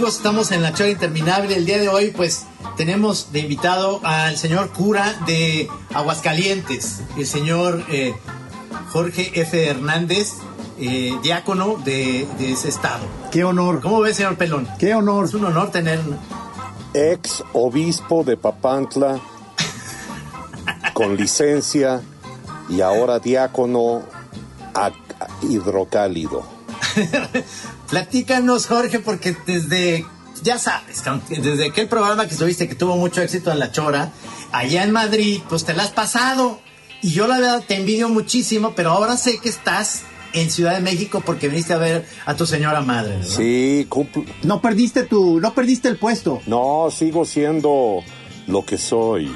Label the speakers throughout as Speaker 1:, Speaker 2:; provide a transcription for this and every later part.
Speaker 1: amigos? Estamos en la charla interminable. El día de hoy, pues, tenemos de invitado al señor cura de Aguascalientes, el señor eh, Jorge F. Hernández, eh, diácono de, de, ese estado.
Speaker 2: Qué honor.
Speaker 1: ¿Cómo ve, señor Pelón?
Speaker 2: Qué honor.
Speaker 1: Es un honor tener...
Speaker 3: Ex obispo de Papantla, con licencia y ahora diácono hidrocálido.
Speaker 1: Platícanos, Jorge, porque desde, ya sabes, desde aquel programa que estuviste que tuvo mucho éxito en La Chora, allá en Madrid, pues te la has pasado. Y yo la verdad te envidio muchísimo, pero ahora sé que estás en Ciudad de México porque viniste a ver a tu señora madre. ¿verdad?
Speaker 3: Sí,
Speaker 2: no perdiste tu, no perdiste el puesto.
Speaker 3: No, sigo siendo lo que soy.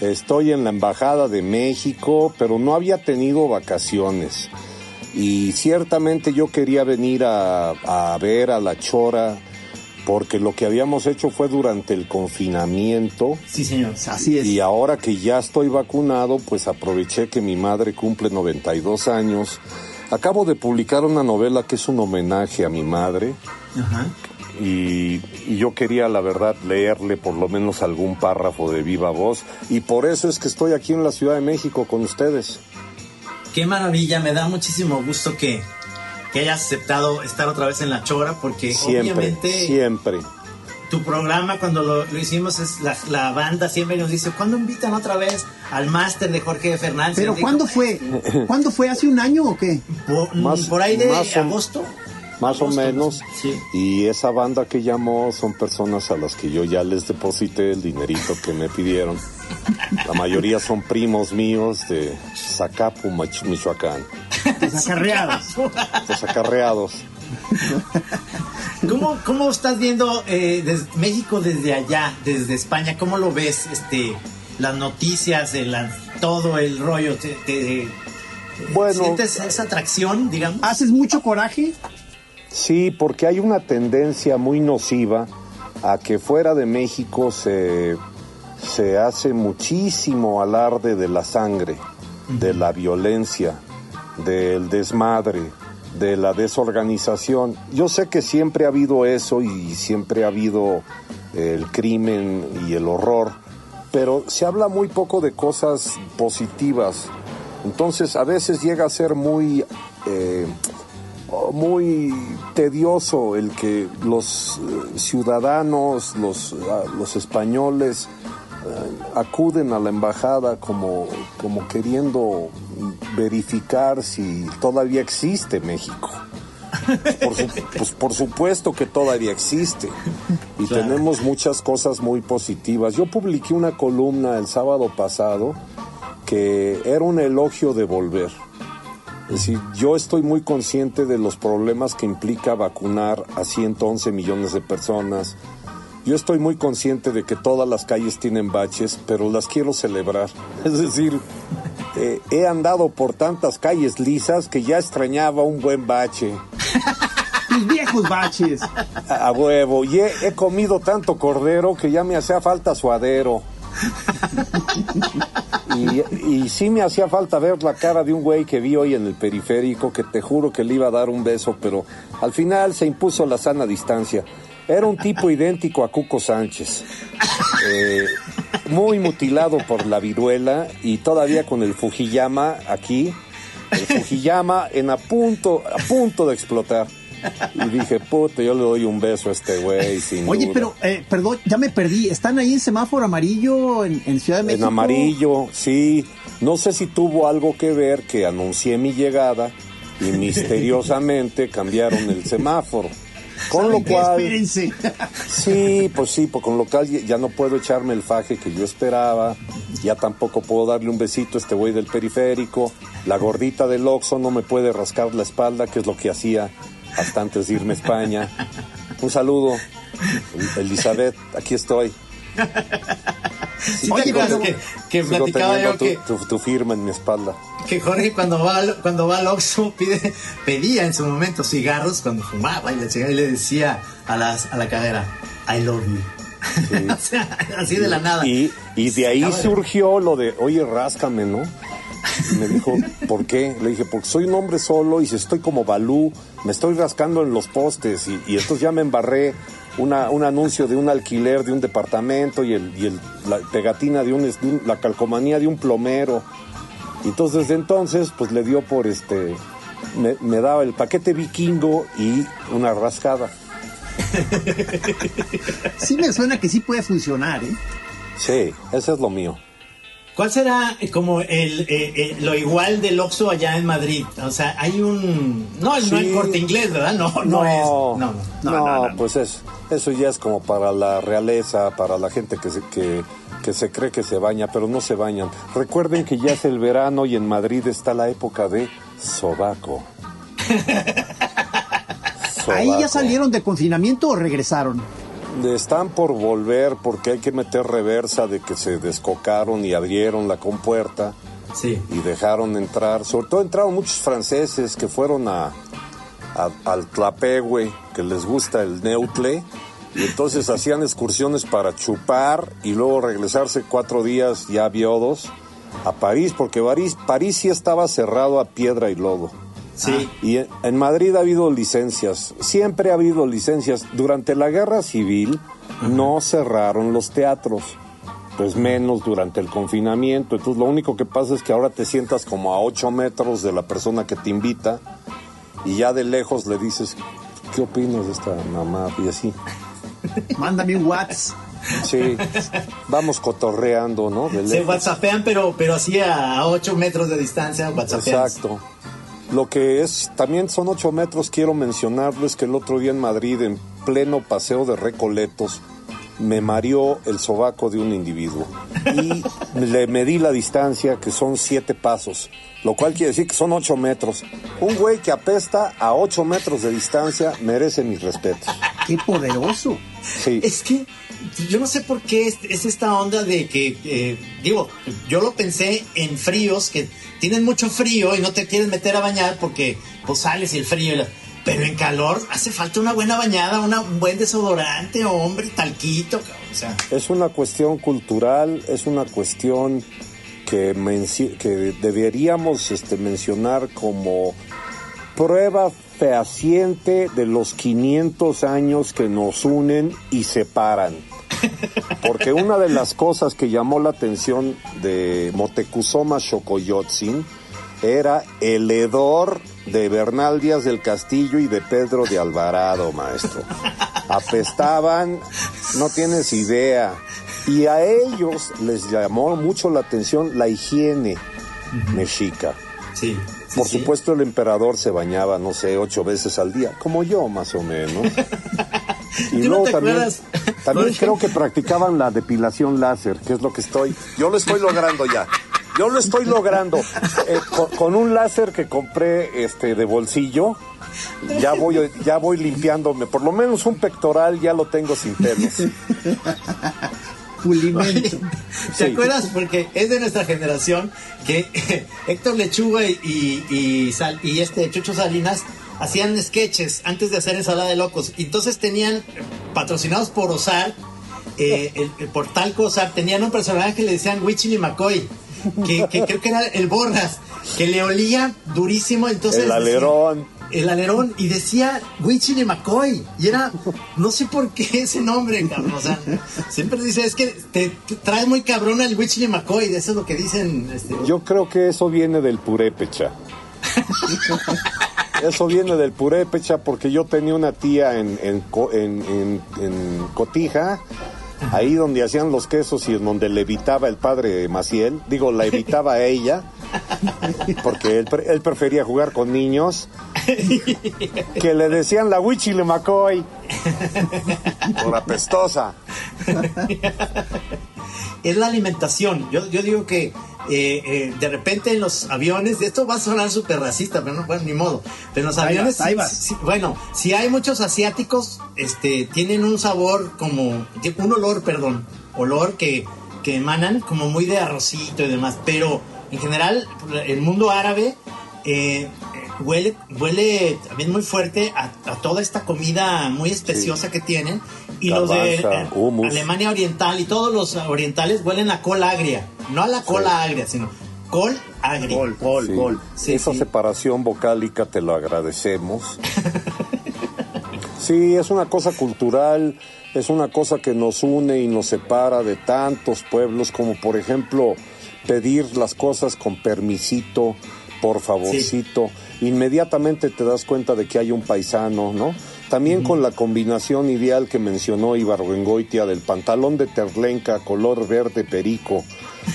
Speaker 3: Estoy en la embajada de México, pero no había tenido vacaciones. Y ciertamente yo quería venir a, a ver a la Chora porque lo que habíamos hecho fue durante el confinamiento.
Speaker 1: Sí, señor, así es.
Speaker 3: Y ahora que ya estoy vacunado, pues aproveché que mi madre cumple 92 años. Acabo de publicar una novela que es un homenaje a mi madre.
Speaker 1: Ajá.
Speaker 3: Y, y, yo quería, la verdad, leerle por lo menos algún párrafo de viva voz. Y por eso es que estoy aquí en la Ciudad de México con ustedes.
Speaker 1: Qué maravilla, me da muchísimo gusto que, que hayas aceptado estar otra vez en La Chora, porque
Speaker 3: siempre,
Speaker 1: obviamente...
Speaker 3: Siempre.
Speaker 1: Tu programa, cuando lo, lo hicimos, es la, la, banda siempre nos dice, ¿cuándo invitan otra vez al máster de Jorge Fernández?
Speaker 2: ¿Pero cuándo fue? ¿Cuándo fue? ¿Hace un año o qué?
Speaker 1: Por, más, por ahí de
Speaker 3: más
Speaker 1: agosto.
Speaker 3: Más o menos.
Speaker 1: Sí.
Speaker 3: Y esa banda que llamó son personas a las que yo ya les deposité el dinerito que me pidieron. La mayoría son primos míos de Zacapu, Michoacán.
Speaker 2: Desacarreados.
Speaker 3: Desacarreados.
Speaker 1: ¿Cómo, ¿Cómo estás viendo eh, desde México desde allá, desde España? ¿Cómo lo ves? Este, las noticias, el, todo el rollo. Te, te,
Speaker 3: bueno,
Speaker 1: ¿Sientes esa atracción, digamos?
Speaker 2: ¿Haces mucho coraje?
Speaker 3: Sí, porque hay una tendencia muy nociva a que fuera de México se, se hace muchísimo alarde de la sangre, de la violencia, del desmadre, de la desorganización. Yo sé que siempre ha habido eso y siempre ha habido el crimen y el horror, pero se habla muy poco de cosas positivas. Entonces a veces llega a ser muy... Eh, muy tedioso el que los eh, ciudadanos, los, los españoles, eh, acuden a la embajada como, como queriendo verificar si todavía existe México. Por, su, pues por supuesto que todavía existe y claro. tenemos muchas cosas muy positivas. Yo publiqué una columna el sábado pasado que era un elogio de volver. Es decir, yo estoy muy consciente de los problemas que implica vacunar a 111 millones de personas. Yo estoy muy consciente de que todas las calles tienen baches, pero las quiero celebrar. Es decir, eh, he andado por tantas calles lisas que ya extrañaba un buen bache.
Speaker 2: Tus viejos baches.
Speaker 3: A, a huevo. Y he, he, comido tanto cordero que ya me hacía falta suadero. Y, y, sí me hacía falta ver la cara de un güey que vi hoy en el periférico que te juro que le iba a dar un beso, pero al final se impuso la sana distancia. Era un tipo idéntico a Cuco Sánchez. Eh, muy mutilado por la viruela y todavía con el Fujiyama aquí. El Fujiyama en a punto, a punto de explotar. Y dije, puta, yo le doy un beso a este güey. Sin
Speaker 2: Oye,
Speaker 3: duda.
Speaker 2: pero, eh, perdón, ya me perdí. ¿Están ahí en semáforo amarillo en, en, Ciudad de México?
Speaker 3: En amarillo, sí. No sé si tuvo algo que ver que anuncié mi llegada y misteriosamente cambiaron el semáforo. Con lo cual.
Speaker 2: Espérense.
Speaker 3: Sí, pues sí, pues con lo cual ya no puedo echarme el faje que yo esperaba. Ya tampoco puedo darle un besito a este güey del periférico. La gordita del Oxxo no me puede rascar la espalda, que es lo que hacía hasta antes de irme a España. Un saludo, Elizabeth, aquí estoy.
Speaker 1: Sí, Oye, que, que platicaba yo
Speaker 3: tu,
Speaker 1: que,
Speaker 3: tu, tu, firma en mi espalda.
Speaker 1: Que Jorge cuando va al, cuando va al Oxxo pide, pedía en su momento cigarros cuando fumaba y le, y le decía a, las, a la cadera, I love you. Sí. o sea, así de la nada.
Speaker 3: Y, y de ahí surgió lo de, oye, ráscame, ¿no? Y me dijo, ¿por qué? Le dije, porque soy un hombre solo y si estoy como Balú, me estoy rascando en los postes y, y entonces ya me embarré una, un anuncio de un alquiler de un departamento y, el, y el- la pegatina de un, de un- la calcomanía de un plomero. Y entonces desde entonces pues le dio por este, me, me daba el paquete vikingo y una rascada.
Speaker 2: Sí me suena que sí puede funcionar, ¿eh?
Speaker 3: Sí, ese es lo mío.
Speaker 1: ¿Cuál será eh, como el, eh, eh, lo igual del Oxxo allá en Madrid? O sea, hay un... No, no hay
Speaker 3: Sí.
Speaker 1: corte inglés, ¿verdad? No, no, es... No, no, no, no, no.
Speaker 3: pues es, eso ya es como para la realeza, para la gente que se, que, que se cree que se baña, pero no se bañan. Recuerden que ya es el verano y en Madrid está la época de sobaco.
Speaker 2: Ahí ya
Speaker 3: Sobaco.
Speaker 2: salieron de confinamiento o regresaron.
Speaker 3: Están por volver porque hay que meter reversa de que se descocaron y abrieron la compuerta
Speaker 1: Sí.
Speaker 3: y dejaron entrar. Sobre todo entraron muchos franceses que fueron a, a- al Tlapehue, que les gusta el neutle, y entonces hacían excursiones para chupar y luego regresarse cuatro días ya viodos a París, porque París, París sí estaba cerrado a piedra y lodo.
Speaker 1: Sí.
Speaker 3: Y en, Madrid ha habido licencias, siempre ha habido licencias. Durante la guerra civil no cerraron los teatros, pues menos durante el confinamiento. Entonces lo único que pasa es que ahora te sientas como a 8 metros de la persona que te invita y ya de lejos le dices, ¿qué opinas de esta mamá? Y así,
Speaker 2: Mándame un WhatsApp.
Speaker 3: sí, vamos cotorreando, ¿no? De
Speaker 1: Se whatsappean, pero, pero así a 8 metros de distancia, whatsappean.
Speaker 3: Exacto. Lo que es, también son ocho metros, quiero mencionarlo, es que el otro día en Madrid, en pleno paseo de Recoletos, me mareó el sobaco de un individuo. Y le medí la distancia, que son siete pasos, lo cual quiere decir que son ocho metros. Un güey que apesta a ocho metros de distancia merece mis respetos.
Speaker 2: Qué poderoso.
Speaker 3: Sí.
Speaker 1: Es que yo no sé por qué es, es esta onda de que, eh, digo, yo lo pensé en fríos, que tienen mucho frío y no te quieres meter a bañar porque pues sales y el frío. Pero en calor hace falta una buena bañada, una- un buen desodorante, hombre, talquito.
Speaker 3: Es una cuestión cultural, es una cuestión que, que deberíamos este, mencionar como prueba fehaciente de los 500 años que nos unen y separan. Porque una de las cosas que llamó la atención de Motecuzoma Xocoyotzin era el hedor de Bernal Díaz del Castillo y de Pedro de Alvarado, maestro. Apestaban, no tienes idea. Y a ellos les llamó mucho la atención la higiene mexica.
Speaker 1: Sí.
Speaker 3: Por
Speaker 1: sí.
Speaker 3: supuesto, el emperador se bañaba, no sé, ocho veces al día, como yo más o menos. Y
Speaker 1: ¿Tú no
Speaker 3: luego
Speaker 1: te
Speaker 3: también, también creo que practicaban la depilación láser, que es lo que estoy. Yo lo estoy logrando ya. Yo lo estoy logrando. Eh, con, con un láser que compré este de bolsillo, ya voy, ya voy limpiándome. Por lo menos un pectoral ya lo tengo sin pelos.
Speaker 2: Pulimento.
Speaker 1: ¿Te
Speaker 3: Sí.
Speaker 1: acuerdas? Porque es de nuestra generación que Héctor Lechuga y, y, y Sal- y este Chucho Salinas hacían sketches antes de hacer ensalada de locos. Entonces tenían, patrocinados por Osar, eh, el, el- por Talco Osar, tenían un personaje que le decían Wichily McCoy, que, que creo que era el Borras, que le olía durísimo. Entonces
Speaker 3: El alerón.
Speaker 1: El alerón y decía Wichily McCoy. Y era no sé por qué ese nombre cabrón. O sea siempre dice es que te, te trae muy cabrón el Wichily McCoy eso es lo que dicen este,
Speaker 3: Yo creo que eso viene del purépecha. Eso viene del purépecha porque yo tenía una tía en, en, en- en- Cotija, ahí donde hacían los quesos y en donde le evitaba el padre Maciel, digo, la evitaba a ella, porque él, él prefería jugar con niños, que le decían la Wichile McCoy, por apestosa.
Speaker 1: es la alimentación. Yo, yo digo que eh, eh, de repente en los aviones esto va a sonar súper racista pero no bueno ni modo. Pero en los
Speaker 2: Ahí
Speaker 1: aviones
Speaker 2: ahí
Speaker 1: bueno si hay muchos asiáticos este tienen un sabor como un olor perdón olor que que emanan como muy de arrocito y demás. Pero en general el mundo árabe eh, huele huele también muy fuerte a, a toda esta comida muy especiosa que tienen y los de eh. Alemania Oriental y todos los orientales huelen a col agria no a la cola agria sino col agria
Speaker 3: Sí.
Speaker 2: gol.
Speaker 1: Sí,
Speaker 3: Esa
Speaker 1: sí.
Speaker 3: separación vocálica te lo agradecemos. Sí, Sí, es una cosa cultural, es una cosa que nos une y nos separa de tantos pueblos, como por ejemplo pedir las cosas con permisito, por favorcito. Inmediatamente te das cuenta de que hay un paisano, ¿no? También con la combinación ideal que mencionó Ibargüengoitia del pantalón de terlenca color verde perico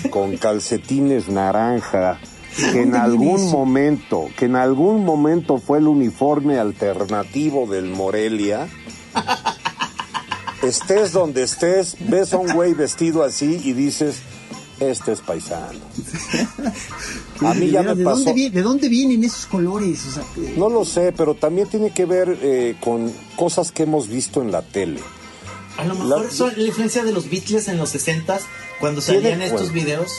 Speaker 3: con calcetines naranja, que en algún momento, que en algún momento fue el uniforme alternativo del Morelia. estés donde estés, ves a un güey vestido así y dices, este es paisano.
Speaker 2: A mí ya me ¿de pasó. Dónde, ¿De dónde vienen esos colores?
Speaker 3: No lo sé, pero también tiene que ver eh, con cosas que hemos visto en la tele.
Speaker 1: A lo mejor son la influencia de los Beatles en los 60 cuando salían estos videos.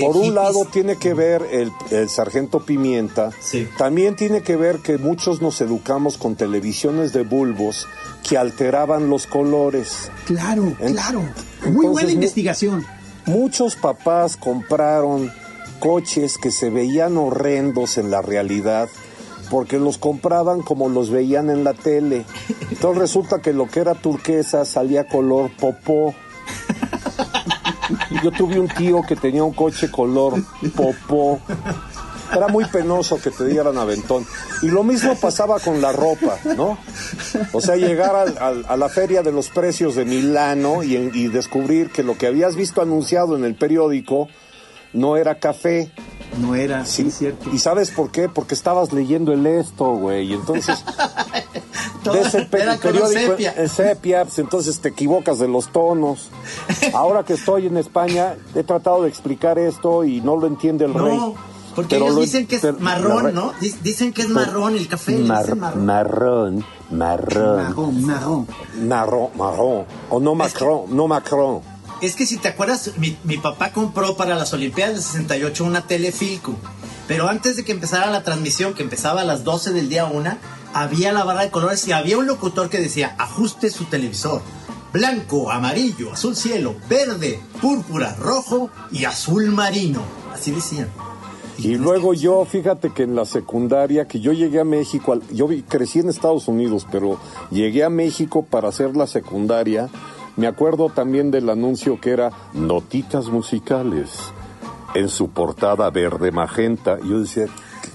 Speaker 3: Por un lado tiene que ver el, sargento Pimienta, también tiene que ver que muchos nos educamos con televisiones de bulbos que alteraban los colores.
Speaker 2: Claro, claro. Muy buena investigación.
Speaker 3: Muchos papás compraron coches que se veían horrendos en la realidad porque los compraban como los veían en la tele. Entonces resulta que lo que era turquesa salía color popó. Yo tuve un tío que tenía un coche color popó. Era muy penoso que te dieran aventón. Y lo mismo pasaba con la ropa, ¿no? O sea, llegar a la feria de los precios de Milano y, y descubrir que lo que habías visto anunciado en el periódico no era café.
Speaker 2: No era, sí, cierto.
Speaker 3: ¿Y sabes por qué? Porque estabas leyendo el esto, güey. Y entonces ves el, periódico sepia. en sepia, pues entonces te equivocas de los tonos. Ahora que estoy en España, he tratado de explicar esto y no lo entiende el rey.
Speaker 1: Porque ellos dicen que es marrón, ¿no? Dicen que es marrón el café. marrón.
Speaker 3: marrón. Marrón,
Speaker 2: marrón.
Speaker 3: Marrón, marrón. O no Macron, no Macron.
Speaker 1: Es que si te acuerdas, mi, mi, papá compró para las Olimpiadas del 68 una Telefilco. Pero antes de que empezara la transmisión, que empezaba a las 12 del día una, había la barra de colores y había un locutor que decía, ajuste su televisor. Blanco, amarillo, azul cielo, verde, púrpura, rojo y azul marino. Así decían.
Speaker 3: Y luego yo, fíjate que en la secundaria, que yo llegué a México, yo crecí en Estados Unidos, pero llegué a México para hacer la secundaria me acuerdo también del anuncio que era Notitas Musicales en su portada verde magenta. Yo decía,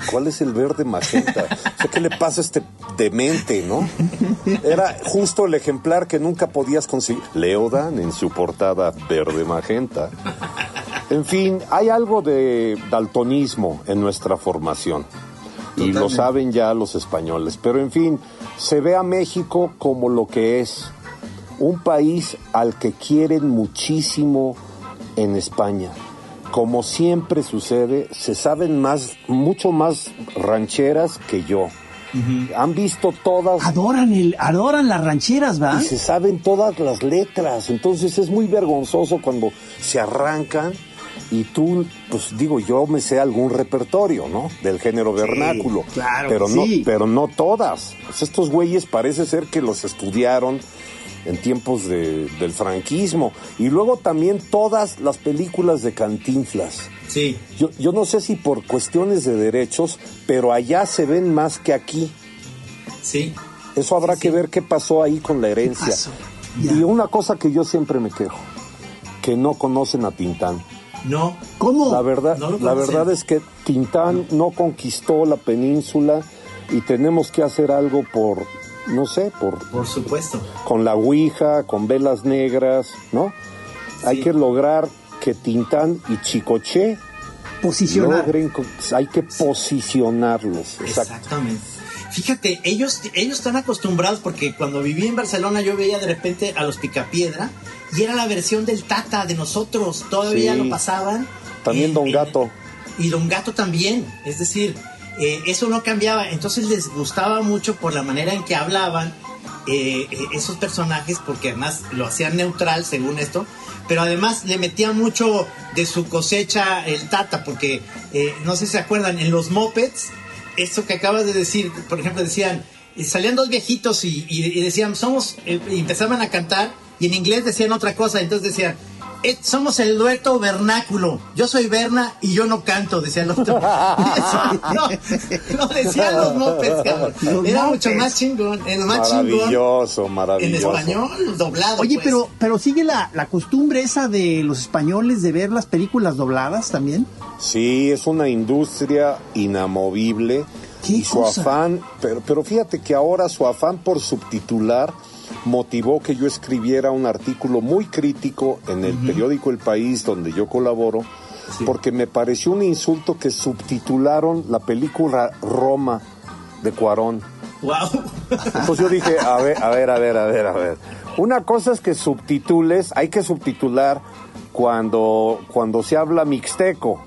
Speaker 3: ¿cuál es el verde magenta? ¿qué le pasa a este demente, no? Era justo el ejemplar que nunca podías conseguir. Leodan en su portada verde magenta. En fin, hay algo de daltonismo en nuestra formación. Y lo saben ya los españoles. Pero en fin, se ve a México como lo que es un país al que quieren muchísimo en España. Como siempre sucede, se saben más, mucho más rancheras que yo. Han visto todas.
Speaker 2: Adoran el, adoran las rancheras, ¿va?
Speaker 3: Y se saben todas las letras. Entonces es muy vergonzoso cuando se arrancan y tú, pues digo, yo me sé algún repertorio, ¿no? Del género vernáculo.
Speaker 2: claro.
Speaker 3: Pero no, pero no todas. Pues estos güeyes parece ser que los estudiaron en tiempos de, del franquismo. Y luego también todas las películas de Cantinflas.
Speaker 1: Sí.
Speaker 3: Yo, yo no sé si por cuestiones de derechos, pero allá se ven más que aquí.
Speaker 1: Sí.
Speaker 3: Eso habrá que ver qué pasó ahí con la herencia. Y una cosa que yo siempre me quejo, que no conocen a Tintán.
Speaker 1: No.
Speaker 2: ¿Cómo?
Speaker 3: La verdad, la verdad es que Tintán no conquistó la península y tenemos que hacer algo por no sé, por...
Speaker 1: Por supuesto.
Speaker 3: Con la Ouija, con velas negras, ¿no? Hay que lograr que Tintán y Chicoche
Speaker 2: Posicionar.
Speaker 3: hay que posicionarlos.
Speaker 1: Exactamente. Fíjate, ellos, ellos están acostumbrados porque cuando viví en Barcelona yo veía de repente a los Picapiedra y era la versión del Tata de nosotros. Todavía lo pasaban.
Speaker 3: También Don Gato.
Speaker 1: y Don Gato también. Es decir, eh, eso no cambiaba, entonces les gustaba mucho por la manera en que hablaban eh, eh, esos personajes, porque además lo hacían neutral según esto, pero además le metían mucho de su cosecha el Tata, porque no sé si se acuerdan, en los mopeds, esto que acabas de decir, por ejemplo, decían, salían dos viejitos y, decían, somos, y empezaban a cantar, y en inglés decían otra cosa, entonces decían, eh, somos el dueto vernáculo. Yo soy Berna y yo no canto, decía el otro. no, decían los mopes, cabrón. Era mucho más chingón, el más
Speaker 3: maravilloso, Maravilloso,
Speaker 1: En español, doblado.
Speaker 2: Oye,
Speaker 1: pues.
Speaker 2: pero, pero sigue la, la costumbre esa de los españoles de ver las películas dobladas también.
Speaker 3: Sí, es una industria inamovible. y su afán, pero, pero fíjate que ahora su afán por subtitular motivó que yo escribiera un artículo muy crítico en el periódico El País, donde yo colaboro, porque me pareció un insulto que subtitularon la película Roma de Cuarón.
Speaker 1: Wow.
Speaker 3: Entonces yo dije, a ver, a ver, a ver, a ver, a ver. Una cosa es que subtitules, hay que subtitular cuando, cuando se habla mixteco.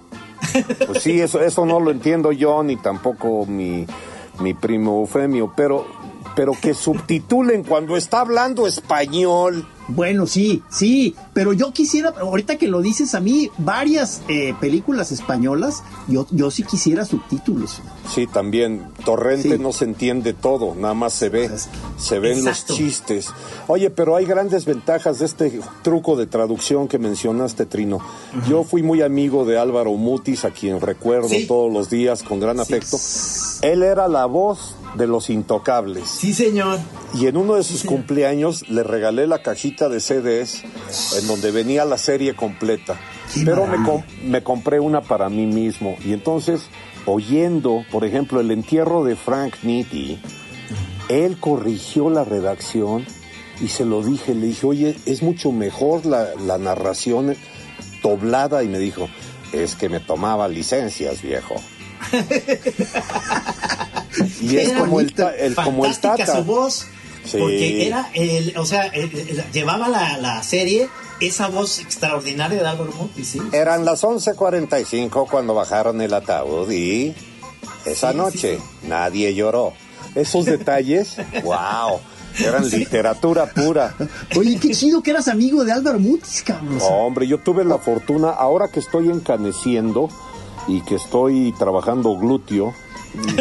Speaker 3: Pues sí, eso, eso no lo entiendo yo, ni tampoco mi, mi primo Eufemio, pero pero que subtitulen cuando está hablando español.
Speaker 2: Bueno, sí, sí, pero yo quisiera, ahorita que lo dices a mí, varias eh, películas españolas, yo, yo sí quisiera subtítulos.
Speaker 3: Sí, también. Torrente no se entiende todo, nada más se ve, se ven los chistes. Oye, pero hay grandes ventajas de este truco de traducción que mencionaste, Trino. Yo fui muy amigo de Álvaro Mutis, a quien recuerdo todos los días con gran afecto. Él era la voz de los intocables.
Speaker 1: Sí, señor.
Speaker 3: Y en uno de sus cumpleaños le regalé la cajita de CDs en donde venía la serie completa. Pero me, me, compré una para mí mismo. Y entonces, oyendo, por ejemplo, el entierro de Frank Nitti, él corrigió la redacción y se lo dije. Le dije, oye, es mucho mejor la, la narración doblada. Y me dijo, es que me tomaba licencias, viejo. Y es como el, el, como el tata.
Speaker 1: su voz. Porque era, el, o sea, llevaba la, la, serie esa voz extraordinaria de Álvaro Monti, ¿sí?
Speaker 3: Eran las 11.45 cuando bajaron el ataúd y esa noche nadie lloró. Esos detalles, wow. Eran literatura pura.
Speaker 2: Oye, qué chido que eras amigo de Álvaro Mutis, cabrón.
Speaker 3: hombre, yo tuve la fortuna, ahora que estoy encaneciendo y que estoy trabajando glúteo,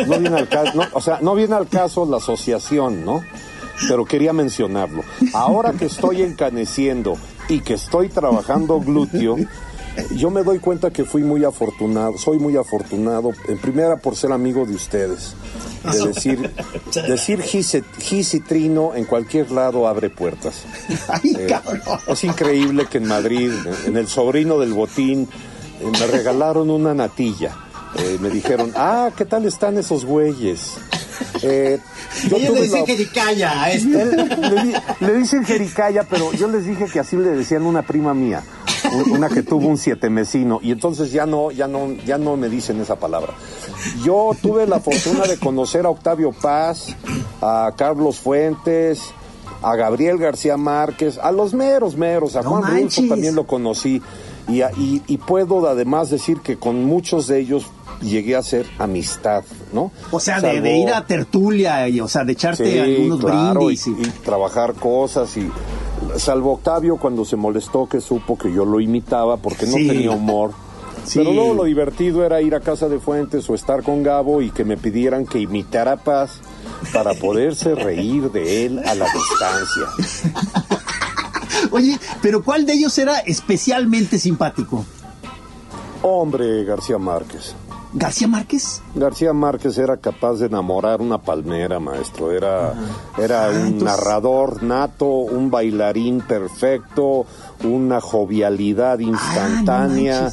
Speaker 3: no viene al caso, o sea, no viene al caso la asociación, ¿no? Pero quería mencionarlo. Ahora que estoy encaneciendo y que estoy trabajando glúteo, yo me doy cuenta que fui muy afortunado, soy muy afortunado, en primera por ser amigo de ustedes. De decir, decir gis, y trino en cualquier lado abre puertas. Eh, es increíble que en Madrid, en el sobrino del botín, me regalaron una natilla. Eh, me dijeron, ah, ¿qué tal están esos güeyes?
Speaker 1: Eh, yo le dicen jericaya a este.
Speaker 3: Le, dicen jericaya, pero yo les dije que así le decían una prima mía, una que tuvo un siete mesino, y entonces ya no, ya no, ya no me dicen esa palabra. Yo tuve la fortuna de conocer a Octavio Paz, a Carlos Fuentes, a Gabriel García Márquez, a los meros meros, a Juan Rulfo también lo conocí. Y, y, y, puedo además decir que con muchos de ellos llegué a hacer amistad, ¿no?
Speaker 2: O sea, de, ir a tertulia, y, o sea, de echarte algunos brindis.
Speaker 3: Y, trabajar cosas y... Salvo Octavio cuando se molestó que supo que yo lo imitaba porque no tenía humor. Pero luego lo divertido era ir a casa de Fuentes o estar con Gabo y que me pidieran que imitara Paz para poderse reír de él a la distancia.
Speaker 2: Oye, pero ¿cuál de ellos era especialmente simpático?
Speaker 3: Hombre, García Márquez.
Speaker 2: ¿García Márquez?
Speaker 3: García Márquez era capaz de enamorar una palmera, maestro. Era, era ah, un narrador nato, un bailarín perfecto, una jovialidad ah, instantánea,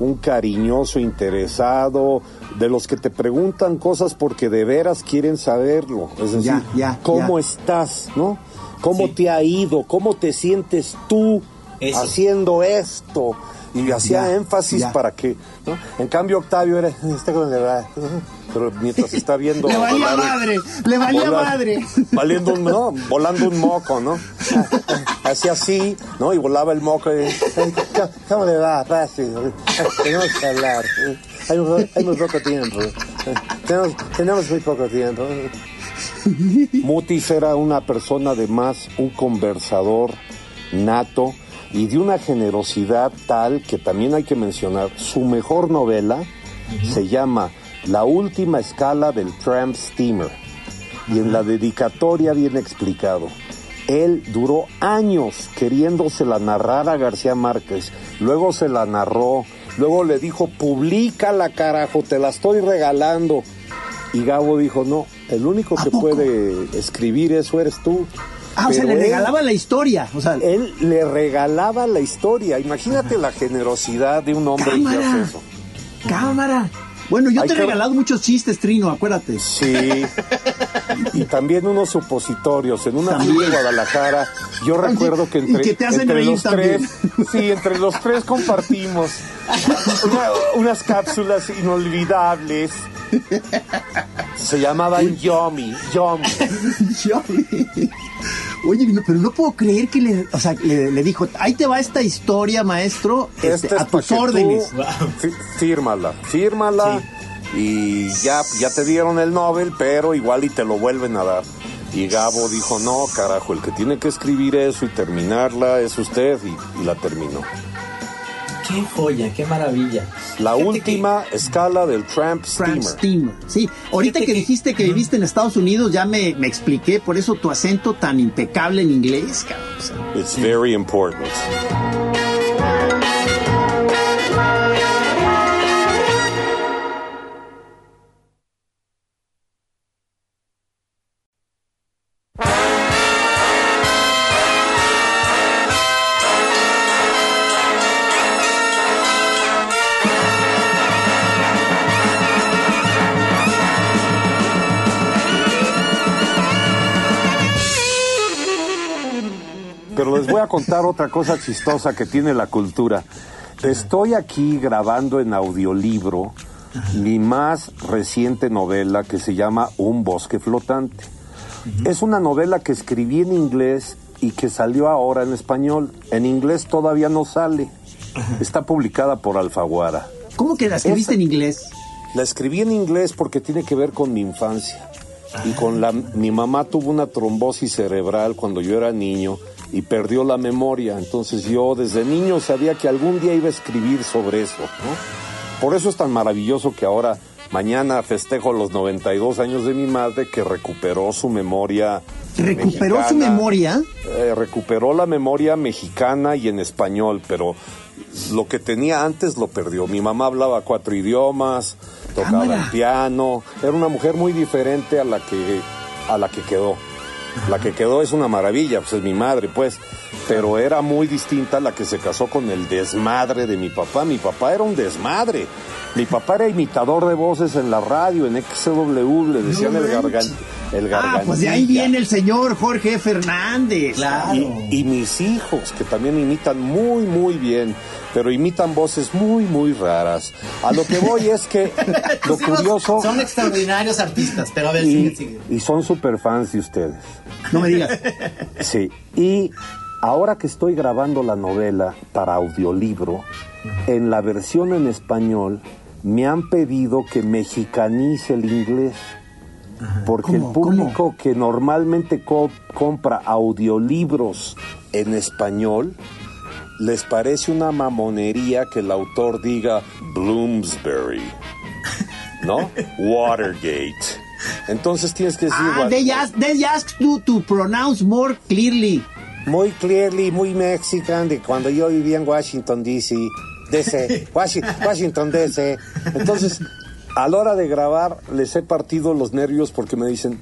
Speaker 3: un cariñoso interesado, de los que te preguntan cosas porque de veras quieren saberlo. Es decir, ¿cómo estás? ¿No? ¿Cómo te ha ido? ¿Cómo te sientes tú haciendo esto? y hacía énfasis para que, ¿no? En cambio Octavio era, este pero mientras está viendo...
Speaker 2: le valía madre, le valía madre.
Speaker 3: Valiendo un, ¿no? Volando un moco, ¿no? Hacía así, ¿no? Y volaba el moco y, ¿cómo le va? Tenemos que hablar. Hay, muy poco tiempo. Tenemos, tenemos muy poco tiempo. Mutis era una persona de más, un conversador nato, y de una generosidad tal que también hay que mencionar, su mejor novela se llama La última escala del Tramp Steamer y en la dedicatoria viene explicado. él duró años queriéndosela narrar a García Márquez, luego se la narró, luego le dijo, públicala carajo, te la estoy regalando. Y Gabo dijo, no, el único
Speaker 2: ¿A
Speaker 3: que
Speaker 2: poco?
Speaker 3: puede escribir eso eres tú.
Speaker 2: Ah, o sea,
Speaker 3: Pero
Speaker 2: le
Speaker 3: él-
Speaker 2: regalaba la historia. O sea,
Speaker 3: Él le regalaba la historia. Imagínate la generosidad de un hombre que
Speaker 2: Cámara.
Speaker 3: hace eso.
Speaker 2: cámara. Bueno, yo
Speaker 3: Hay
Speaker 2: te he
Speaker 3: que-
Speaker 2: regalado muchos chistes, Trino, acuérdate.
Speaker 3: Sí. Y también unos supositorios. En una
Speaker 2: También.
Speaker 3: de Guadalajara, yo recuerdo que entre,
Speaker 2: que te hacen
Speaker 3: entre los
Speaker 2: también.
Speaker 3: tres, sí, entre los tres compartimos una- unas cápsulas inolvidables. Se llamaban Yomi, Yomi.
Speaker 2: Yo- Oye, no, pero no puedo creer que le, o sea, le, le dijo, ahí te va esta historia, maestro, este,
Speaker 3: Este es
Speaker 2: a tus
Speaker 3: tú
Speaker 2: órdenes.
Speaker 3: Fírmala, fírmala y ya, ya te dieron el Nobel, pero igual y te lo vuelven a dar. Y Gabo dijo, no, carajo, el que tiene que escribir eso y terminarla es usted y, y la terminó.
Speaker 1: Qué joya, qué maravilla.
Speaker 3: La
Speaker 1: Fíjate
Speaker 3: última escala del Tramp
Speaker 2: Frank
Speaker 3: Steamer.
Speaker 2: Steamer. Sí, ahorita
Speaker 1: Fíjate
Speaker 2: que
Speaker 1: que-
Speaker 2: dijiste que viviste en Estados Unidos, ya me, me expliqué, por eso tu acento tan impecable en inglés, cabrón.
Speaker 3: It's very important. Pero les voy a contar otra cosa chistosa que tiene la cultura. Estoy aquí grabando en audiolibro mi más reciente novela que se llama Un bosque flotante. Es una novela que escribí en inglés y que salió ahora en español. En inglés todavía no sale. Está publicada por Alfaguara.
Speaker 2: ¿Cómo que la escribiste en inglés?
Speaker 3: La escribí en inglés porque tiene que ver con mi infancia. Y con la mi mamá tuvo una trombosis cerebral cuando yo era niño y perdió la memoria. Entonces yo desde niño sabía que algún día iba a escribir sobre eso, ¿no? Por eso es tan maravilloso que ahora mañana festejo los 92 años de mi madre que recuperó su memoria.
Speaker 2: ¿Recuperó su memoria?
Speaker 3: Eh, recuperó la memoria mexicana y en español, pero lo que tenía antes lo perdió. Mi mamá hablaba cuatro idiomas, tocaba
Speaker 2: Cámara.
Speaker 3: el piano, era una mujer muy diferente a la que a la que quedó. La que quedó es una maravilla, pues es mi madre, pues, pero era muy distinta la que se casó con el desmadre de mi papá. Mi papá era un desmadre. Mi papá era imitador de voces en la radio, en XW, le decían el, gargan, el
Speaker 2: Ah, pues de ahí viene el señor Jorge Fernández.
Speaker 1: Claro.
Speaker 3: Y, y mis hijos, que también imitan muy, muy bien, pero imitan voces muy, muy raras. A lo que voy es que lo curioso...
Speaker 1: Son extraordinarios artistas, pero a ver, sigue,
Speaker 3: Y,
Speaker 1: sigue.
Speaker 3: y son super fans de ustedes.
Speaker 2: No me digas.
Speaker 3: Sí. Y ahora que estoy grabando la novela para audiolibro, en la versión en español me han pedido que mexicanice el inglés. Porque
Speaker 2: ¿Cómo?
Speaker 3: el público que normalmente co- compra audiolibros en español les parece una mamonería que el autor diga Bloomsbury, ¿no? Watergate. Entonces tienes que decir
Speaker 2: Ah, they ask, they ask you to pronounce more clearly.
Speaker 3: muy clearly, muy mexican de cuando yo vivía en Washington DC, DC, Washi- Washington DC. Entonces, a la hora de grabar les he partido los nervios porque me dicen,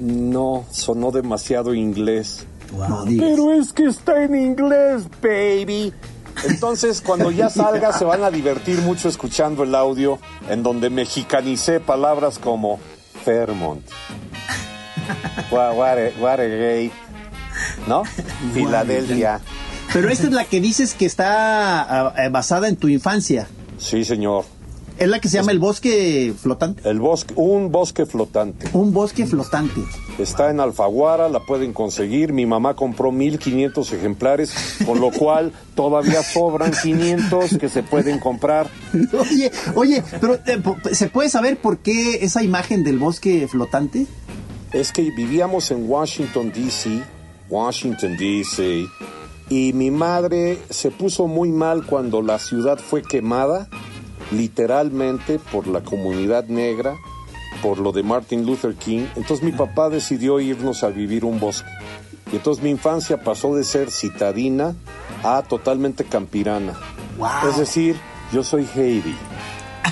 Speaker 3: no, sonó demasiado inglés.
Speaker 2: No digas.
Speaker 3: Pero es que está en inglés, baby. Entonces, cuando ya salga, se van a divertir mucho escuchando el audio en donde mexicanicé palabras como Fairmont, Watergate, ¿no? Filadelfia.
Speaker 2: Pero esta es la que dices que está ah, eh, basada en tu infancia.
Speaker 3: Sí, señor.
Speaker 2: Es la que se llama El Bosque Flotante.
Speaker 3: El bosque, un bosque flotante.
Speaker 2: Un bosque flotante.
Speaker 3: Está en Alfaguara, la pueden conseguir. Mi mamá compró 1500 ejemplares, con lo cual todavía sobran 500 que se pueden comprar.
Speaker 2: Oye, oye, pero eh, ¿se puede saber por qué esa imagen del bosque flotante?
Speaker 3: Es que vivíamos en Washington, D.C., Washington, D.C., y mi madre se puso muy mal cuando la ciudad fue quemada, literalmente por la comunidad negra, por lo de Martin Luther King. Entonces mi papá decidió irnos a vivir un bosque. Y entonces mi infancia pasó de ser citadina a totalmente campirana.
Speaker 2: Wow.
Speaker 3: Es decir, yo soy Heidi.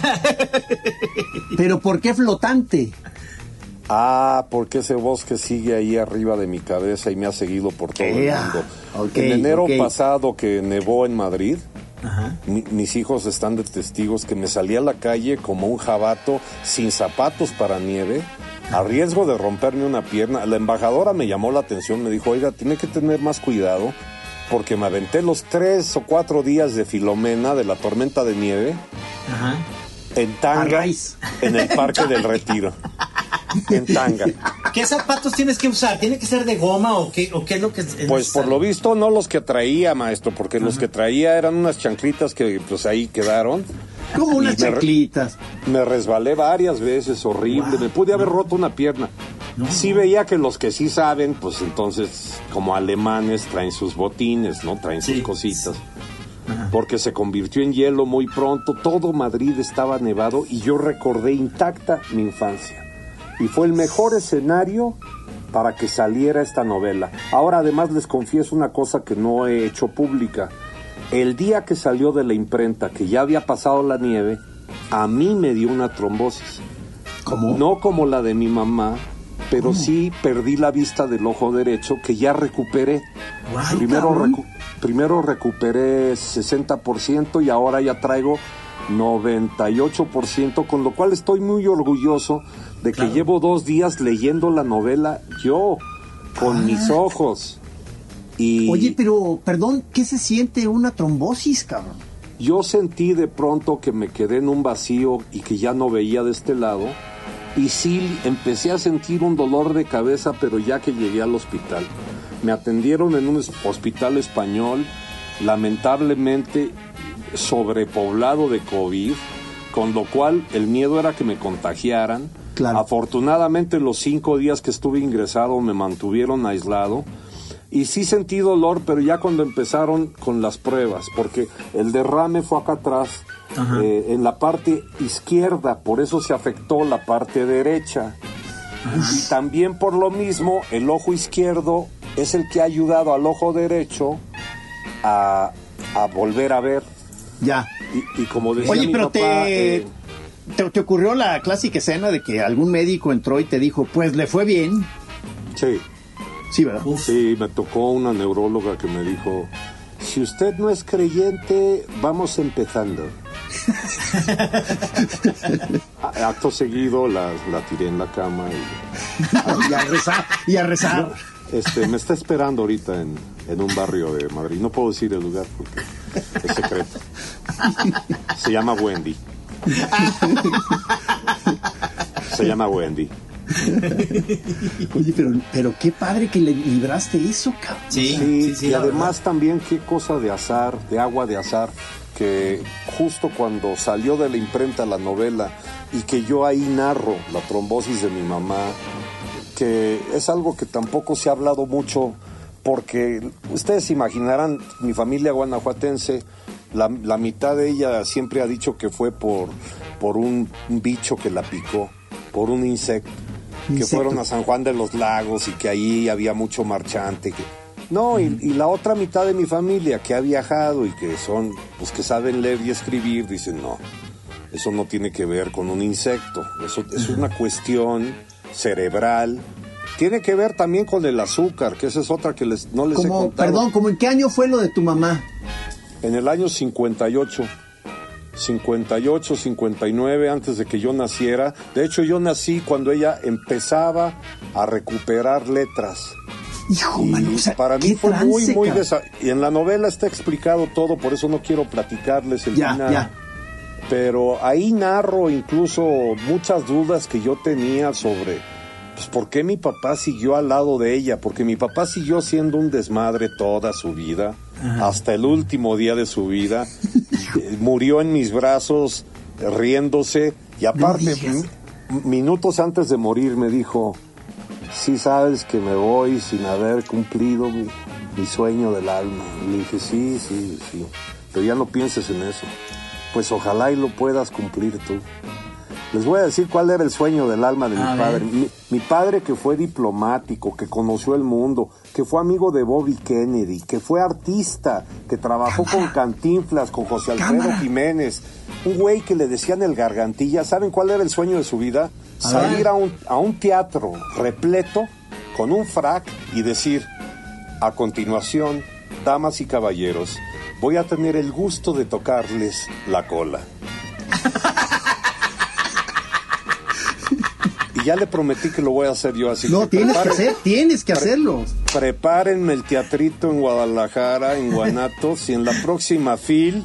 Speaker 2: Pero ¿por qué flotante?
Speaker 3: Ah, porque ese bosque sigue ahí arriba de mi cabeza y me ha seguido por todo el mundo.
Speaker 2: ok,
Speaker 3: en enero pasado que nevó en Madrid,
Speaker 1: Ajá.
Speaker 3: mi- mis hijos están de testigos que me salí a la calle como un jabato sin zapatos para nieve, a riesgo de romperme una pierna. La embajadora me llamó la atención, me dijo, oiga, tiene que tener más cuidado porque me aventé los tres o cuatro días de Filomena, de la tormenta de nieve,
Speaker 1: Ajá.
Speaker 3: en tanga, en el Parque del Retiro. En tanga.
Speaker 1: ¿Qué zapatos tienes que usar? ¿Tiene que ser de goma o qué, o qué es lo que es
Speaker 3: Pues por lo visto no los que traía, maestro, porque los que traía eran unas chanclitas que pues ahí quedaron.
Speaker 2: Como unas chanclitas.
Speaker 3: Me resbalé varias veces, horrible. Me pude haber roto una pierna. Sí veía que los que sí saben, pues entonces, como alemanes, traen sus botines, ¿no? Traen sus cositas. Porque se convirtió en hielo muy pronto. Todo Madrid estaba nevado y yo recordé intacta mi infancia. Y fue el mejor escenario para que saliera esta novela. Ahora además les confieso una cosa que no he hecho pública. El día que salió de la imprenta, que ya había pasado la nieve, a mí me dio una trombosis.
Speaker 2: ¿Cómo?
Speaker 3: No como la de mi mamá, pero sí perdí la vista del ojo derecho que ya recuperé. Primero, recu- primero recuperé 60% y ahora ya traigo 98%, con lo cual estoy muy orgulloso de que llevo dos días leyendo la novela yo, con mis ojos. Y
Speaker 2: Ah. Oye, pero, perdón, ¿qué se siente una trombosis, cabrón?
Speaker 3: yo sentí de pronto que me quedé en un vacío y que ya no veía de este lado. Y sí, empecé a sentir un dolor de cabeza, pero ya que llegué al hospital. Me atendieron en un hospital español, lamentablemente sobrepoblado de COVID, con lo cual el miedo era que me contagiaran.
Speaker 2: Claro.
Speaker 3: Afortunadamente los cinco días que estuve ingresado me mantuvieron aislado. Y sí sentí dolor, pero ya cuando empezaron con las pruebas, porque el derrame fue acá atrás, eh, en la parte izquierda, por eso se afectó la parte derecha. Y también por lo mismo, el ojo izquierdo es el que ha ayudado al ojo derecho a, a volver a ver.
Speaker 2: Ya.
Speaker 3: Y, y como decía
Speaker 2: Oye,
Speaker 3: mi
Speaker 2: pero
Speaker 3: papá,
Speaker 2: te,
Speaker 3: eh,
Speaker 2: te, te ocurrió la clásica escena de que algún médico entró y te dijo, pues le fue bien.
Speaker 3: sí,
Speaker 2: Sí, ¿verdad?
Speaker 3: Sí, me tocó una neuróloga que me dijo, si usted no es creyente, vamos empezando. Acto seguido la, la tiré en la cama y
Speaker 2: Y a rezar. Y a rezar.
Speaker 3: este, me está esperando ahorita en, en un barrio de Madrid. No puedo decir el lugar porque es secreto. Se llama Wendy. Se llama Wendy.
Speaker 2: Oye, pero, pero qué padre que le libraste eso, cabrón.
Speaker 1: Sí,
Speaker 3: Sí,
Speaker 1: sí, sí,
Speaker 3: y además también qué cosa de azar, de agua de azar, que justo cuando salió de la imprenta la novela y que yo ahí narro la trombosis de mi mamá, que es algo que tampoco se ha hablado mucho, porque ustedes imaginarán, mi familia guanajuatense, la, la mitad de ella siempre ha dicho que fue por, por un, bicho que la picó, por un insecto que fueron a San Juan de los Lagos y que ahí había mucho marchante. Que... No, y, y la otra mitad de mi familia que ha viajado y que son, pues que saben leer y escribir, dicen, no, eso no tiene que ver con un insecto, eso es una cuestión cerebral. Tiene que ver también con el azúcar, que esa es otra que les, no les he contado.
Speaker 2: perdón, ¿como en qué año fue lo de tu mamá?
Speaker 3: En el año 58, 58, 59, antes de que yo naciera. De hecho, yo nací cuando ella empezaba a recuperar letras.
Speaker 2: Hijo, o sea,
Speaker 3: para mí fue muy,
Speaker 2: trance,
Speaker 3: muy... desa- Y en la novela está explicado todo, por eso no quiero platicarles el
Speaker 2: Ya,
Speaker 3: final.
Speaker 2: ya.
Speaker 3: Pero ahí narro incluso muchas dudas que yo tenía sobre pues, por qué mi papá siguió al lado de ella, porque mi papá siguió siendo un desmadre toda su vida, hasta el último día de su vida. Eh, Murió en mis brazos riéndose y aparte, minutos antes de morir me dijo, sí sabes que me voy sin haber cumplido mi, mi sueño del alma. Y le dije, sí, sí, sí, pero ya no pienses en eso. Pues ojalá y lo puedas cumplir tú. Les voy a decir cuál era el sueño del alma de
Speaker 1: A
Speaker 3: mi padre. Mi, mi padre que fue diplomático, que conoció el mundo, que fue amigo de Bobby Kennedy, que fue artista, que trabajó con Cantinflas, con José Alfredo
Speaker 2: Cámara.
Speaker 3: Jiménez, un güey que le decían el gargantilla. ¿Saben cuál era el sueño de su vida?
Speaker 1: A
Speaker 3: Salir a un, a un teatro repleto con un frac y decir, a continuación, damas y caballeros, voy a tener el gusto de tocarles la cola. y ya le prometí que lo voy a hacer yo así.
Speaker 2: No,
Speaker 3: que
Speaker 2: tienes que hacer, tienes que hacerlo.
Speaker 3: Prepárenme el teatrito en Guadalajara, en Guanatos, y en la próxima fil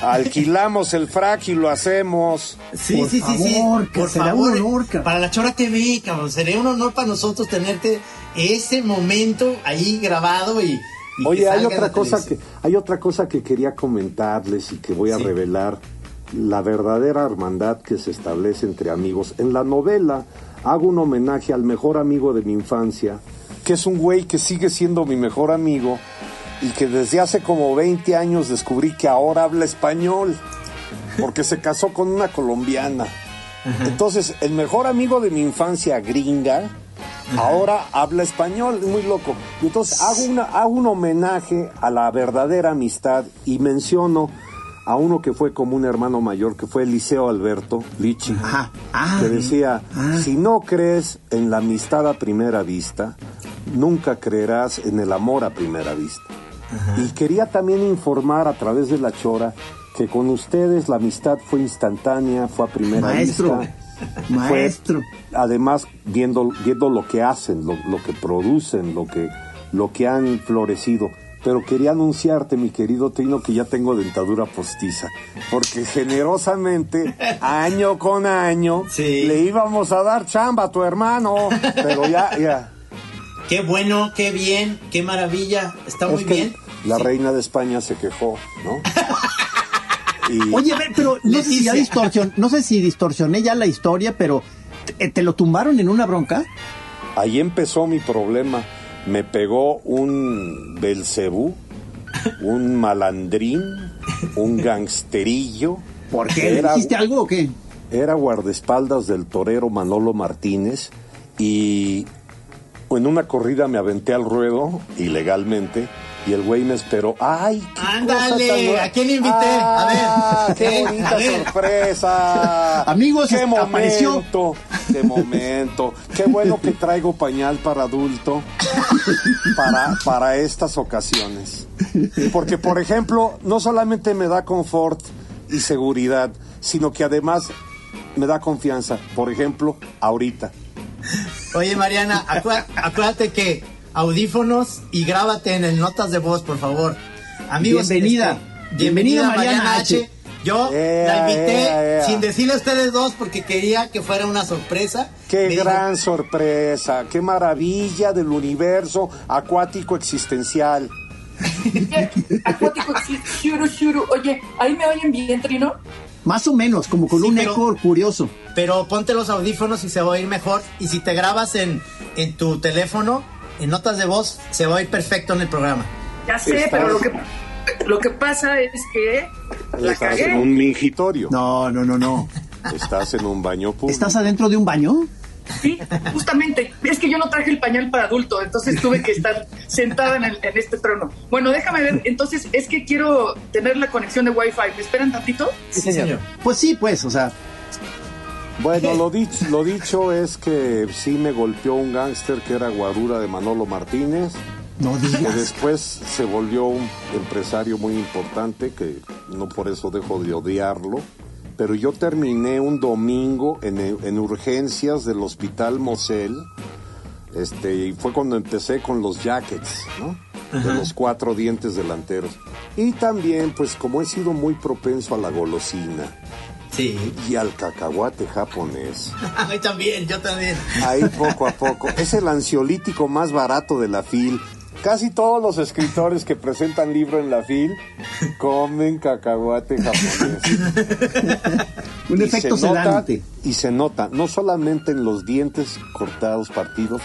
Speaker 3: alquilamos el frac y lo hacemos.
Speaker 1: Sí,
Speaker 2: Por
Speaker 1: sí, sí, sí.
Speaker 2: favor, que
Speaker 1: Por
Speaker 2: será
Speaker 1: favor,
Speaker 2: un honor,
Speaker 1: para la Chora TV, cabrón. Sería un honor para nosotros tenerte ese momento ahí grabado y.
Speaker 3: Oye, hay otra cosa que hay otra cosa que quería comentarles y que voy a
Speaker 1: Sí.
Speaker 3: revelar la verdadera hermandad que se establece entre amigos. En la novela hago un homenaje al mejor amigo de mi infancia, que es un güey que sigue siendo mi mejor amigo y que desde hace como 20 años descubrí que ahora habla español, porque se casó con una colombiana. Entonces, el mejor amigo de mi infancia gringa, ahora habla español, es muy loco. Y entonces hago, una, hago un homenaje a la verdadera amistad y menciono a uno que fue como un hermano mayor, que fue Eliseo Alberto Lichi.
Speaker 2: Ah,
Speaker 3: que decía,
Speaker 2: ah.
Speaker 3: si no crees en la amistad a primera vista, nunca creerás en el amor a primera vista. Y quería también informar a través de la chora que con ustedes la amistad fue instantánea, fue a primera
Speaker 2: Maestro,
Speaker 3: vista.
Speaker 2: maestro.
Speaker 3: Fue, además, viendo, viendo lo que hacen, lo, lo que producen, lo que, lo que han florecido. Pero quería anunciarte, mi querido Trino, que ya tengo dentadura postiza. Porque generosamente, año con año,
Speaker 1: Sí.
Speaker 3: le íbamos a dar chamba a tu hermano. Pero ya, ya.
Speaker 1: Qué bueno, qué bien, qué maravilla. Está muy
Speaker 3: es que
Speaker 1: bien.
Speaker 3: la
Speaker 1: Sí.
Speaker 3: reina de España se quejó, ¿no? Y-
Speaker 2: Oye, pero no sé, si ya distorsion- no sé si distorsioné ya la historia, pero ¿te, te lo tumbaron en una bronca?
Speaker 3: Ahí empezó mi problema. Me pegó un Belcebú, un malandrín, un gangsterillo.
Speaker 2: ¿Por qué? ¿Le
Speaker 3: Era,
Speaker 2: dijiste algo o qué?
Speaker 3: era guardaespaldas del torero Manolo Martínez y en una corrida me aventé al ruedo ilegalmente y el güey me esperó. ¡Ay! qué
Speaker 1: Ándale,
Speaker 3: cosa tan-
Speaker 1: ¿a quién invité? A ver,
Speaker 3: ¡Ah, ¡Qué
Speaker 1: eh,
Speaker 3: bonita
Speaker 1: ver.
Speaker 3: sorpresa!
Speaker 2: Amigos,
Speaker 3: ¡Qué
Speaker 2: apareció.
Speaker 3: momento! ¡Qué momento! ¡Qué bueno que traigo pañal para adulto para, para estas ocasiones! Porque, por ejemplo, no solamente me da confort y seguridad, sino que además me da confianza. Por ejemplo, ahorita.
Speaker 1: Oye, Mariana, acuá- acuérdate que audífonos y grábate en el notas de voz, por favor. Amigos,
Speaker 2: Bienvenida.
Speaker 1: este,
Speaker 2: Bienvenida,
Speaker 1: bienvenida,
Speaker 2: Mariana
Speaker 1: Mariana
Speaker 2: H.
Speaker 1: H. Yo la invité sin decirle a ustedes dos porque quería que fuera una sorpresa.
Speaker 3: ¡Qué
Speaker 1: Me dijo,
Speaker 3: gran sorpresa! ¡Qué maravilla del universo acuático existencial!
Speaker 4: Acuático, sí, shuru, shuru. Oye, ¿ahí me oyen bien, Trino?
Speaker 2: Más o menos, como con
Speaker 1: Sí,
Speaker 2: un
Speaker 1: pero-
Speaker 2: eco curioso.
Speaker 1: Pero ponte los audífonos y se va a oír mejor. Y si te grabas en, en tu teléfono, en notas de voz, se va a oír perfecto en el programa.
Speaker 4: Ya sé,
Speaker 3: Estás-
Speaker 4: pero lo que, lo que pasa es que la
Speaker 3: Estás en un mingitorio.
Speaker 2: No, no, no, no.
Speaker 3: Estás en un baño público.
Speaker 2: ¿Estás adentro de un baño?
Speaker 4: Sí, justamente. Es que yo no traje el pañal para adulto, entonces tuve que estar sentada en, el- en este trono. Bueno, déjame ver. Entonces, es que quiero tener la conexión de Wi-Fi. ¿Me esperan tantito?
Speaker 1: Sí, señor.
Speaker 2: Pues sí, pues, o sea,
Speaker 3: Bueno, lo dicho, lo dicho es que sí me golpeó un gángster que era guarura de Manolo Martínez,
Speaker 2: no
Speaker 3: que
Speaker 2: digas.
Speaker 3: después se volvió un empresario muy importante, que no por eso dejo de odiarlo. Pero yo terminé un domingo en, en urgencias del hospital Mosel, este, y fue cuando empecé con los jackets, ¿no? De los cuatro dientes delanteros. Y también, pues como he sido muy propenso a la golosina
Speaker 1: Sí.
Speaker 3: y al cacahuate japonés,
Speaker 1: A mí también, yo también.
Speaker 3: Ahí poco a poco. Es el ansiolítico más barato de la FIL. Casi todos los escritores que presentan libro en la FIL comen cacahuate japonés.
Speaker 2: Un
Speaker 3: Y
Speaker 2: efecto
Speaker 3: se nota-
Speaker 2: sedante.
Speaker 3: y se nota no solamente en los dientes cortados, partidos,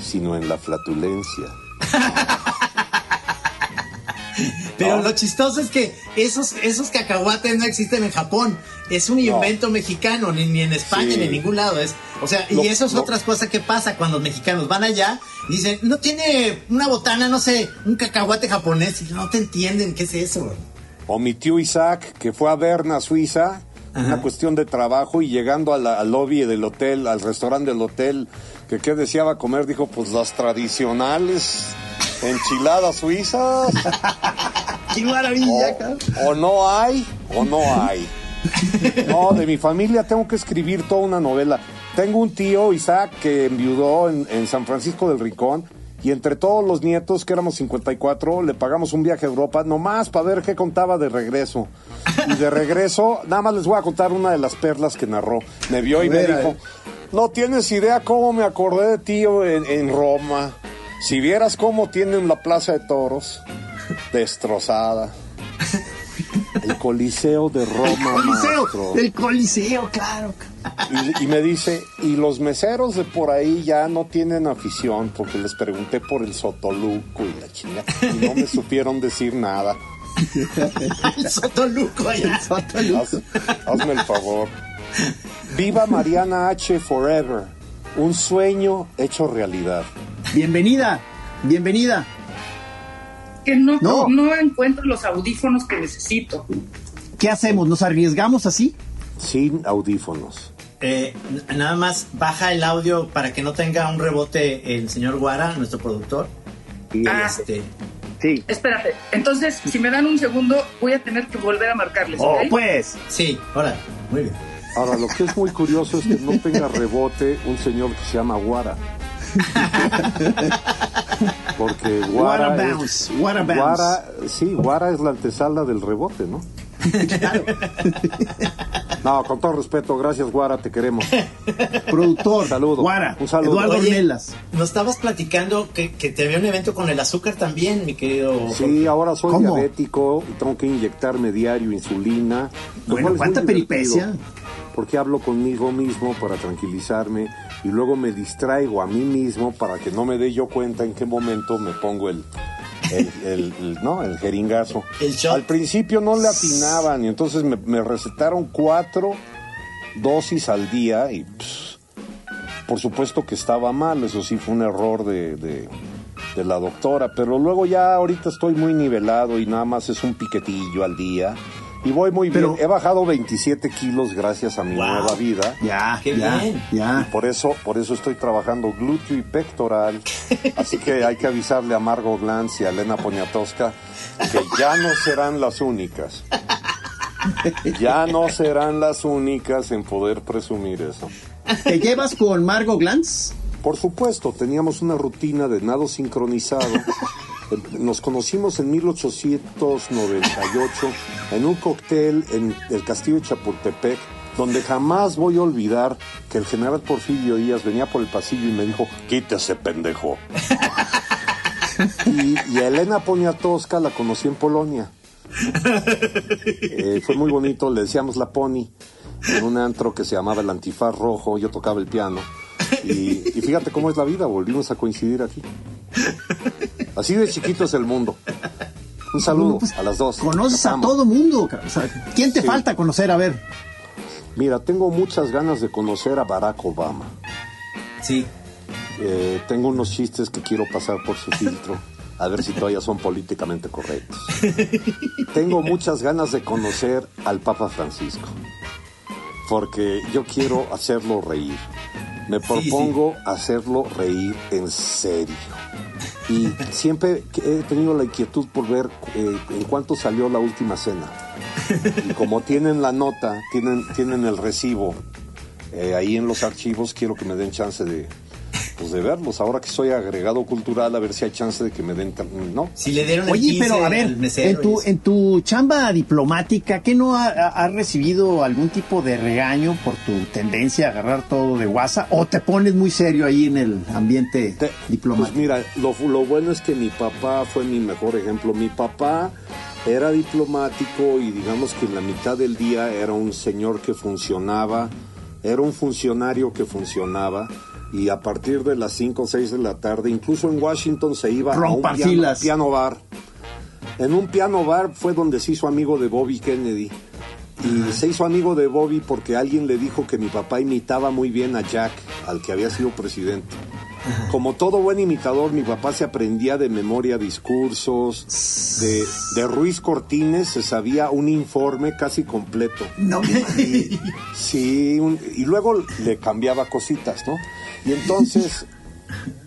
Speaker 3: sino en la flatulencia.
Speaker 1: Pero
Speaker 3: No.
Speaker 1: lo chistoso es que esos, esos cacahuates no existen en Japón. Es un invento mexicano, ni, ni en España,
Speaker 3: Sí.
Speaker 1: ni en ningún lado. Es, o sea, y eso es otras cosas que pasa cuando los mexicanos van allá y dicen, no tiene una botana, no sé, un cacahuate japonés. Y no te entienden qué es eso.
Speaker 3: O mi tío Isaac, que fue a Berna, Suiza, una cuestión de trabajo, y llegando la- al lobby del hotel, al restaurante del hotel, que qué deseaba comer, dijo, pues las tradicionales enchiladas suizas.
Speaker 2: ¡Qué maravilla,
Speaker 3: O, o no hay, o no hay. No, de mi familia tengo que escribir toda una novela. Tengo un tío, Isaac, que enviudó en, en San Francisco del Rincón. Y entre todos los nietos, que éramos 54, le pagamos un viaje a Europa, nomás para ver qué contaba de regreso. Y de regreso, nada más les voy a contar una de las perlas que narró. Me vio y me dijo, no tienes idea cómo me acordé de tío en, en Roma. Si vieras cómo tienen la plaza de toros, destrozada. El Coliseo de Roma.
Speaker 2: Coliseo,
Speaker 3: maestro.
Speaker 2: el Coliseo, claro.
Speaker 3: Y, y me dice, y los meseros de por ahí ya no tienen afición, porque les pregunté por el Sotoluco y la chinga, y no me supieron decir nada.
Speaker 1: El Sotoluco allá.
Speaker 3: Haz- hazme el favor. Viva Mariana H. Forever. Un sueño hecho realidad.
Speaker 2: Bienvenida, bienvenida.
Speaker 4: Que no,
Speaker 2: No.
Speaker 4: no. encuentro los audífonos que necesito.
Speaker 2: ¿Qué hacemos? ¿Nos arriesgamos así?
Speaker 3: Sin audífonos.
Speaker 1: Eh, nada más baja el audio para que no tenga un rebote el señor Guara, nuestro productor. Y
Speaker 4: Ah.
Speaker 1: este,
Speaker 2: Sí.
Speaker 4: Espérate, entonces, si me dan un segundo, voy a tener que volver a marcarles.
Speaker 2: Oh,
Speaker 4: ¿ok?
Speaker 2: pues.
Speaker 1: sí, ahora, muy bien.
Speaker 3: Ahora, lo que es muy curioso es que no tenga rebote un señor que se llama Guara. Porque Guara.
Speaker 2: What a
Speaker 3: es-
Speaker 2: bounce, what a bounce.
Speaker 3: Guara, sí, Guara es la antesala del rebote, ¿no? No, con todo respeto, gracias Guara, te queremos.
Speaker 2: Productor.
Speaker 3: Saludo.
Speaker 2: Guara.
Speaker 3: Un saludo.
Speaker 2: Eduardo
Speaker 1: Oye,
Speaker 2: Ornelas.
Speaker 1: nos estabas platicando que, que te había un evento con el azúcar también, mi querido.
Speaker 3: Sí, ahora soy
Speaker 2: ¿Cómo?
Speaker 3: diabético y tengo que inyectarme diario insulina.
Speaker 2: Bueno, ¿cuánta peripecia?
Speaker 3: Porque hablo conmigo mismo para tranquilizarme y luego me distraigo a mí mismo para que no me dé yo cuenta en qué momento me pongo el, el, el- el- no, el jeringazo.
Speaker 1: El shot.
Speaker 3: Al principio no le atinaban y entonces me, me recetaron cuatro dosis al día y por supuesto que estaba mal, eso sí fue un error de, de- de la doctora, pero luego ya ahorita estoy muy nivelado y nada más es un piquetillo al día y voy muy
Speaker 2: Pero-
Speaker 3: bien. He bajado 27 kilos gracias a mi
Speaker 1: Wow.
Speaker 3: nueva vida.
Speaker 2: Ya,
Speaker 1: Qué
Speaker 2: ya,
Speaker 1: bien.
Speaker 2: ya.
Speaker 3: Por eso, por eso estoy trabajando glúteo y pectoral. Así que hay que avisarle a Margot Glantz y a Elena Poniatowska que ya no serán las únicas. Ya no serán las únicas en poder presumir eso.
Speaker 2: ¿Te llevas con Margot Glantz?
Speaker 3: Por supuesto, teníamos una rutina de nado sincronizado. Nos conocimos en 1898 en un cóctel en el castillo de Chapultepec, donde jamás voy a olvidar que el general Porfirio Díaz venía por el pasillo y me dijo, quítese pendejo. y, y a Elena Poniatowska la conocí en Polonia. Eh, fue muy bonito, le decíamos la Pony, en un antro que se llamaba el Antifaz Rojo, yo tocaba el piano. Y, y fíjate cómo es la vida, volvimos a coincidir aquí. Así de chiquito es el mundo. Un saludo
Speaker 2: Pues,
Speaker 3: a las dos.
Speaker 2: Conoces a todo mundo. cabrón. O sea, ¿Quién te
Speaker 3: Sí.
Speaker 2: falta conocer? A ver.
Speaker 3: Mira, tengo muchas ganas de conocer a Barack Obama.
Speaker 1: Sí.
Speaker 3: Eh, tengo unos chistes que quiero pasar por su filtro, a ver si todavía son políticamente correctos. Tengo muchas ganas de conocer al Papa Francisco, porque yo quiero hacerlo reír. Me
Speaker 1: Sí,
Speaker 3: propongo hacerlo reír en serio. Y siempre he tenido la inquietud por ver eh, en cuánto salió la última cena. Y como tienen la nota, tienen, tienen el recibo eh, ahí en los archivos, quiero que me den chance de, pues de verlos. Ahora que soy agregado cultural, a ver si hay chance de que me den... ¿No?
Speaker 1: Si le dieron el
Speaker 2: Oye,
Speaker 1: 15
Speaker 2: pero a ver, en tu, en tu chamba diplomática, ¿qué no ha, recibido algún tipo de regaño por tu tendencia a agarrar todo de guasa? ¿O te pones muy serio ahí en el ambiente
Speaker 3: Te-
Speaker 2: diplomático?
Speaker 3: Pues mira, lo, lo bueno es que mi papá fue mi mejor ejemplo. Mi papá era diplomático y digamos que en la mitad del día era un señor que funcionaba, era un funcionario que funcionaba y a partir de las 5 o 6 de la tarde, incluso en Washington se iba a un piano, piano bar En un piano bar fue donde se hizo amigo de Bobby Kennedy. Y se hizo amigo de Bobby porque alguien le dijo que mi papá imitaba muy bien a Jack, al que había sido presidente. Como todo buen imitador, mi papá se aprendía de memoria discursos. De, de Ruiz Cortines se sabía un informe casi completo.
Speaker 2: No
Speaker 3: Y- sí, un- y luego le cambiaba cositas, ¿no? Y entonces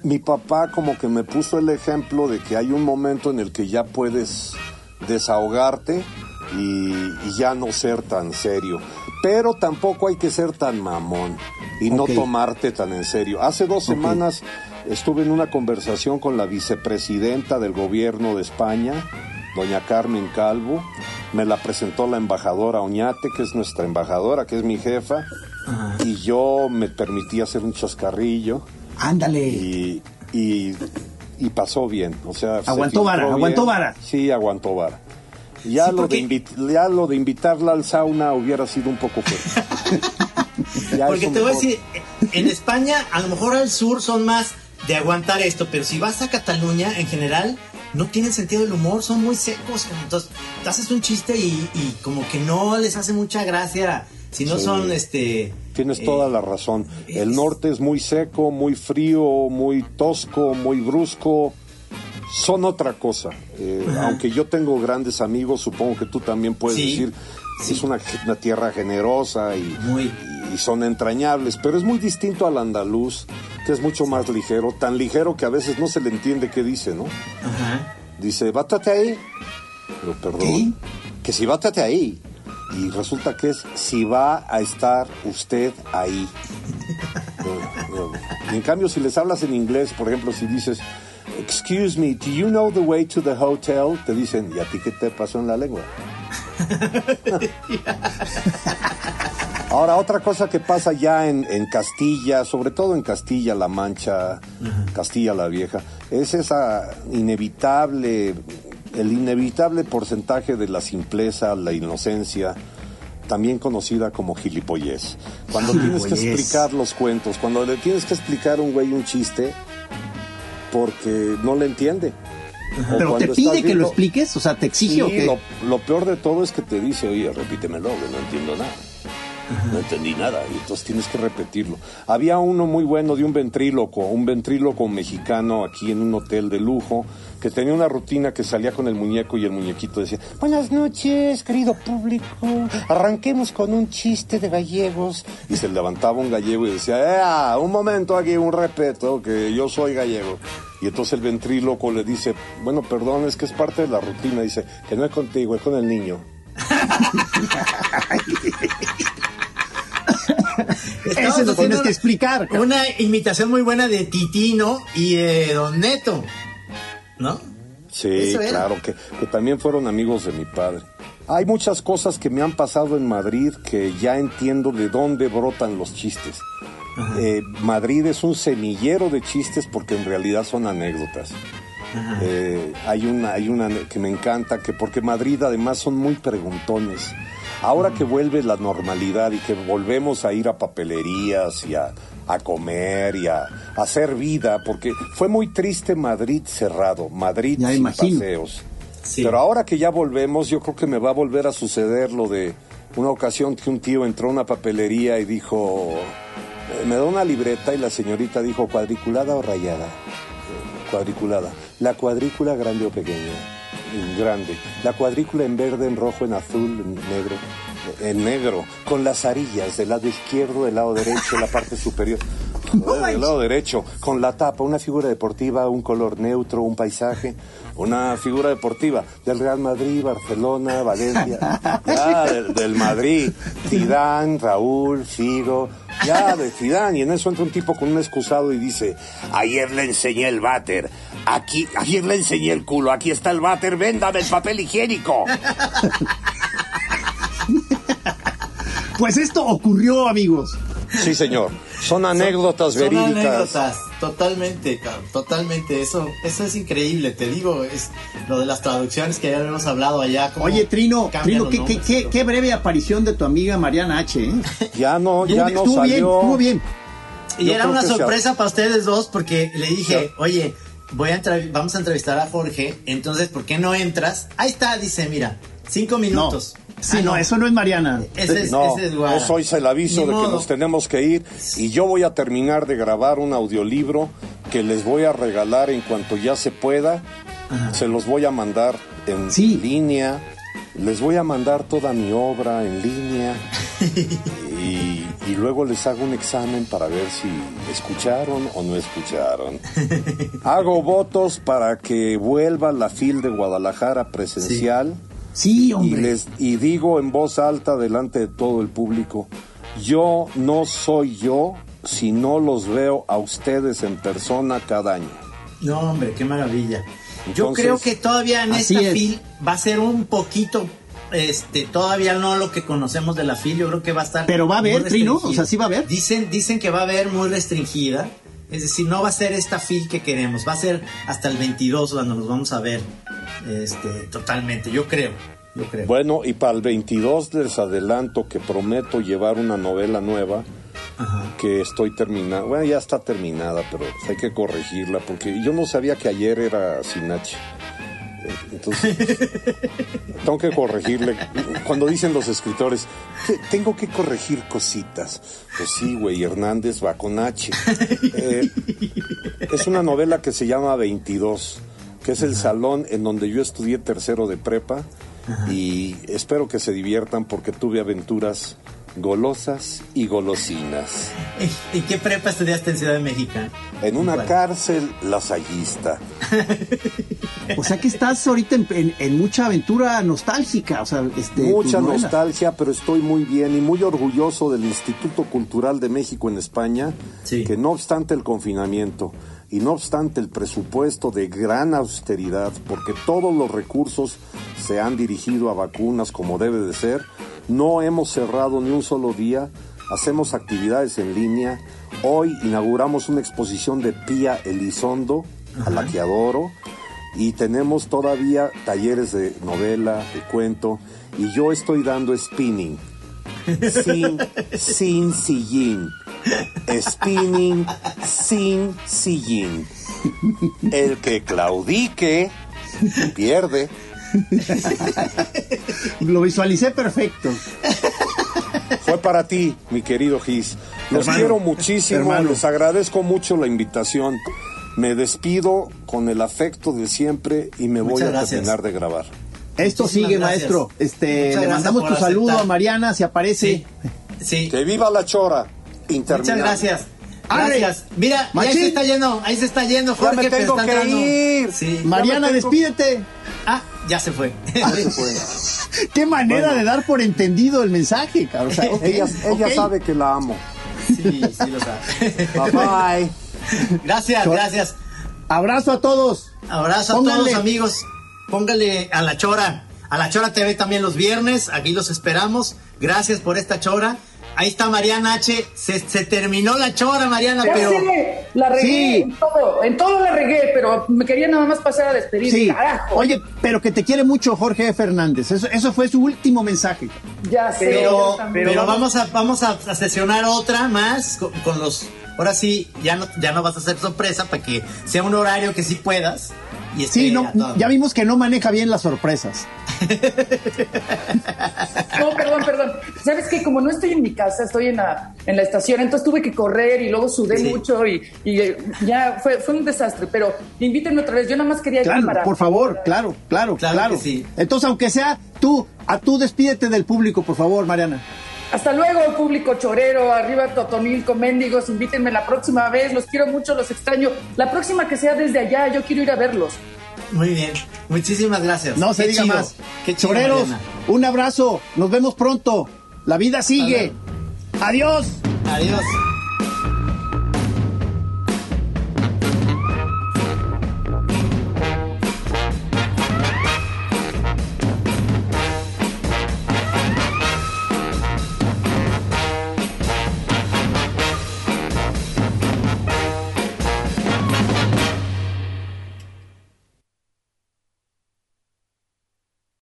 Speaker 3: mi papá como que me puso el ejemplo de que hay un momento en el que ya puedes desahogarte y, y ya no ser tan serio. Pero tampoco hay que ser tan mamón y no tomarte tan en serio. Hace dos semanas estuve en una conversación con la vicepresidenta del gobierno de España, doña Carmen Calvo. Me la presentó la embajadora Oñate, que es nuestra embajadora, que es mi jefa. Y yo me permití hacer un chascarrillo
Speaker 2: Ándale.
Speaker 3: y, y, y pasó bien. O sea, se
Speaker 2: Aguantó vara,
Speaker 3: bien.
Speaker 2: aguantó vara.
Speaker 3: Sí, aguantó vara. Ya,
Speaker 1: Sí,
Speaker 3: lo
Speaker 1: porque-
Speaker 3: de invi- ya lo de invitarla al sauna hubiera sido un poco fuerte.
Speaker 1: Porque te voy a decir, en España a lo mejor al sur son más de aguantar esto, pero si vas a Cataluña en general no tienen sentido del humor, son muy secos. Entonces te haces un chiste y, y como que no les hace mucha gracia si no
Speaker 3: Sí.
Speaker 1: son este...
Speaker 3: Tienes
Speaker 1: eh,
Speaker 3: toda la razón. El norte es muy seco, muy frío, muy tosco, muy brusco. Son otra cosa. Eh, aunque yo tengo grandes amigos, supongo que tú también puedes
Speaker 1: Sí,
Speaker 3: decir,
Speaker 1: sí.
Speaker 3: es una, una tierra generosa y,
Speaker 1: Muy.
Speaker 3: y son entrañables, pero es muy distinto al andaluz, que es mucho más ligero, tan ligero que a veces no se le entiende qué dice, ¿no?
Speaker 1: Ajá.
Speaker 3: Dice, bátate ahí. Pero perdón.
Speaker 2: ¿Qué?
Speaker 3: Que si bátate ahí. Y resulta que es si va a estar usted ahí. No, no. Y en cambio, si les hablas en inglés, por ejemplo, si dices, excuse me, do you know the way to the hotel? Te dicen, ¿y a ti qué te pasó en la lengua? Ahora, otra cosa que pasa ya en, en Castilla, sobre todo en Castilla-La Mancha, Castilla la Vieja, es esa inevitable, el inevitable porcentaje de la simpleza, la inocencia, también conocida como gilipollez. Cuando tienes que explicar los cuentos, cuando le tienes que explicar a un güey un chiste, porque no le entiende. O
Speaker 2: Pero te pide que lo expliques, o sea, te exige
Speaker 3: Sí,
Speaker 2: o qué?
Speaker 3: lo, lo peor de todo es que te dice, oye, repítemelo, que no entiendo nada. No entendí nada, y entonces tienes que repetirlo. Había uno muy bueno de un ventríloco, un ventríloco mexicano aquí en un hotel de lujo, que tenía una rutina que salía con el muñeco y el muñequito decía, buenas noches, querido público, arranquemos con un chiste de gallegos. Y se levantaba un gallego y decía, ¡eh! Un momento aquí, un respeto, que yo soy gallego. Y entonces el ventríloco le dice, bueno, perdón, es que es parte de la rutina. Dice, que no es contigo, es con el niño.
Speaker 1: Estamos
Speaker 2: Ese lo tienes que explicar. cabrón.
Speaker 1: Una imitación muy buena de Titino y de Don Neto, ¿no?
Speaker 3: Sí,
Speaker 1: Eso era.
Speaker 3: claro, que, que también fueron amigos de mi padre. Hay muchas cosas que me han pasado en Madrid que ya entiendo de dónde brotan los chistes. Eh, Madrid es un semillero de chistes porque en realidad son anécdotas. Eh, hay una, hay una que me encanta, que porque Madrid además son muy preguntones. Ahora que vuelve la normalidad y que volvemos a ir a papelerías y a, a comer y a, a hacer vida, porque fue muy triste Madrid cerrado, Madrid
Speaker 2: Ya
Speaker 3: sin
Speaker 2: imagino.
Speaker 3: paseos.
Speaker 1: Sí.
Speaker 3: Pero ahora que ya volvemos, yo creo que me va a volver a suceder lo de una ocasión que un tío entró a una papelería y dijo, eh, me da una libreta y la señorita dijo, cuadriculada o rayada. Eh, Cuadriculada. La cuadrícula grande o pequeña. Grande. La cuadrícula en verde, en rojo, en azul, en negro. En negro, con las arillas del lado izquierdo, del lado derecho, la parte superior. Del lado derecho, con la tapa, una figura deportiva, un color neutro, un paisaje, una figura deportiva del Real Madrid, Barcelona, Valencia, ya del, del Madrid, Zidane, Raúl, Figo, ya de Zidane, y en eso entra un tipo con un excusado y dice, ayer le enseñé el váter, aquí, ayer le enseñé el culo, aquí está el váter, véndame el papel higiénico.
Speaker 2: Pues esto ocurrió, amigos.
Speaker 3: Sí, señor, son anécdotas
Speaker 1: Son
Speaker 3: verídicas.
Speaker 1: anécdotas, totalmente, cabrón, totalmente. Eso, eso es increíble, te digo, es lo de las traducciones que ya habíamos hablado allá.
Speaker 2: Oye, Trino, Trino, qué, qué,
Speaker 1: nombres,
Speaker 2: qué, qué breve aparición de tu amiga Mariana H. ¿eh?
Speaker 3: Ya no, ya no
Speaker 2: estuvo bien,
Speaker 3: salió.
Speaker 2: estuvo bien.
Speaker 1: Y
Speaker 3: Yo
Speaker 1: era una sorpresa para ustedes dos porque le dije,
Speaker 3: Ya.
Speaker 1: oye, voy a vamos a entrevistar a Jorge, entonces, ¿por qué no entras? Ahí está, dice, mira, cinco
Speaker 2: No.
Speaker 1: minutos.
Speaker 2: Sí,
Speaker 1: Ah,
Speaker 2: no, eso no es Mariana.
Speaker 1: Ese es,
Speaker 3: No,
Speaker 1: ese es
Speaker 3: hice el aviso
Speaker 1: Ni
Speaker 3: de que nos tenemos que ir y yo voy a terminar de grabar un audiolibro que les voy a regalar en cuanto ya se pueda. Se los voy a mandar en
Speaker 2: Sí.
Speaker 3: línea. Les voy a mandar toda mi obra en línea y, y luego les hago un examen para ver si escucharon o no escucharon. Hago votos para que vuelva la FIL de Guadalajara presencial.
Speaker 2: Sí,
Speaker 3: Y,
Speaker 2: hombre.
Speaker 3: les, y digo en voz alta delante de todo el público, yo no soy yo si no los veo a ustedes en persona cada año.
Speaker 1: No, hombre, qué maravilla. Yo creo que todavía en esta
Speaker 2: es.
Speaker 1: FIL va a ser un poquito, este, todavía no lo que conocemos de la FIL, yo creo que va a estar.
Speaker 2: Pero va a haber, Trino, o sea, sí va a haber.
Speaker 1: Dicen, dicen que va a haber muy restringida, es decir, no va a ser esta FIL que queremos, va a ser hasta el 22 cuando nos vamos a ver, este, totalmente, yo creo, yo creo.
Speaker 3: Bueno, y para el 22 les adelanto que prometo llevar una novela nueva
Speaker 1: Ajá.
Speaker 3: que estoy terminando. Bueno, ya está terminada, pero hay que corregirla porque yo no sabía que ayer era sin H. Eh, Entonces, tengo que corregirle. Cuando dicen los escritores, "Que tengo que corregir cositas. Pues sí, güey, Hernández va con H. Eh, es una novela que se llama 22, que es el salón en donde yo estudié tercero de prepa y espero que se diviertan porque tuve aventuras golosas y golosinas.
Speaker 1: ¿Y qué prepa estudiaste en Ciudad de México?
Speaker 3: En una
Speaker 1: ¿Cuál?
Speaker 3: cárcel lasallista.
Speaker 2: O sea que estás ahorita en, en- en mucha aventura nostálgica. O sea, este,
Speaker 3: Mucha nostalgia, pero estoy muy bien y muy orgulloso del Instituto Cultural de México en España,
Speaker 1: Sí.
Speaker 3: que no obstante el confinamiento y no obstante el presupuesto de gran austeridad, porque todos los recursos se han dirigido a vacunas como debe de ser, no hemos cerrado ni un solo día, hacemos actividades en línea. Hoy inauguramos una exposición de Pía Elizondo, a la que adoro, y tenemos todavía talleres de novela, de cuento, y yo estoy dando spinning. Sin, sin sillín. Spinning sin sillín. El que claudique pierde.
Speaker 2: Lo visualicé perfecto.
Speaker 3: Fue para ti, mi querido Gis. Los
Speaker 2: Hermano,
Speaker 3: quiero muchísimo,
Speaker 2: hermano.
Speaker 3: les agradezco mucho la invitación. Me despido con el afecto de siempre y me voy a
Speaker 1: gracias.
Speaker 3: terminar de grabar.
Speaker 2: Esto
Speaker 1: Muchísimas
Speaker 2: sigue,
Speaker 1: gracias.
Speaker 2: maestro. Este,
Speaker 1: Muchas
Speaker 2: le mandamos tu saludo
Speaker 1: aceptar.
Speaker 2: a Mariana, si aparece.
Speaker 1: Sí, sí.
Speaker 3: Que viva la chora.
Speaker 1: Muchas gracias. Gracias. Mira, ahí se está yendo, ahí se está yendo, Jorge.
Speaker 3: me
Speaker 1: pero
Speaker 3: tengo
Speaker 1: está
Speaker 3: que
Speaker 1: entrando.
Speaker 3: ir.
Speaker 1: Sí.
Speaker 2: Mariana,
Speaker 3: Ya me tengo-
Speaker 2: despídete.
Speaker 1: Ah, ya se fue.
Speaker 2: Qué manera de dar por entendido el mensaje, cabrón. O sea, ok,
Speaker 3: Ella, sabe que la amo.
Speaker 1: sí, sí lo sabe.
Speaker 3: Bye bye.
Speaker 1: Gracias, gracias.
Speaker 2: Abrazo a todos.
Speaker 1: Abrazo a todos, amigos. Póngale a la Chora. A la Chora TV también los viernes. Aquí los esperamos. Gracias por esta Chora. Ahí está Mariana H. Se, se terminó la Chora, Mariana,
Speaker 4: Ya
Speaker 1: pero.
Speaker 4: sé, la regué
Speaker 2: Sí.
Speaker 4: en todo, en todo la regué, pero me quería nada más pasar a despedir.
Speaker 2: Sí.
Speaker 4: Carajo.
Speaker 2: Oye, pero que te quiere mucho Jorge Fernández. Eso, eso fue su último mensaje.
Speaker 4: ya sé.
Speaker 1: Pero, pero vamos a vamos a, a sesionar otra más con, con los. Ahora sí, ya no, ya no vas a hacer sorpresa para que sea un horario que sí puedas. Y
Speaker 2: Sí, no, ya vimos que no maneja bien las sorpresas.
Speaker 4: No, perdón, perdón. ¿Sabes qué? Como no estoy en mi casa, estoy en la, en la estación, entonces tuve que correr y luego sudé
Speaker 1: Sí.
Speaker 4: mucho y, y, ya fue, fue un desastre. Pero invítenme otra vez, yo nada más quería ir
Speaker 2: Claro,
Speaker 4: para-
Speaker 2: por favor, claro, claro,
Speaker 1: Claro
Speaker 2: claro.
Speaker 1: que sí.
Speaker 2: Entonces, aunque sea tú, a tú despídete del público, por favor, Mariana.
Speaker 4: Hasta luego, público chorero, arriba Totonilco, mendigos, invítenme la próxima vez, los quiero mucho, los extraño. La próxima que sea desde allá, yo quiero ir a verlos.
Speaker 1: Muy bien. Muchísimas gracias.
Speaker 2: No se diga
Speaker 1: chido.
Speaker 2: más.
Speaker 1: Qué chido,
Speaker 2: Choreros,
Speaker 1: Mariana.
Speaker 2: un abrazo. Nos vemos pronto. La vida sigue. Adiós.
Speaker 1: Adiós.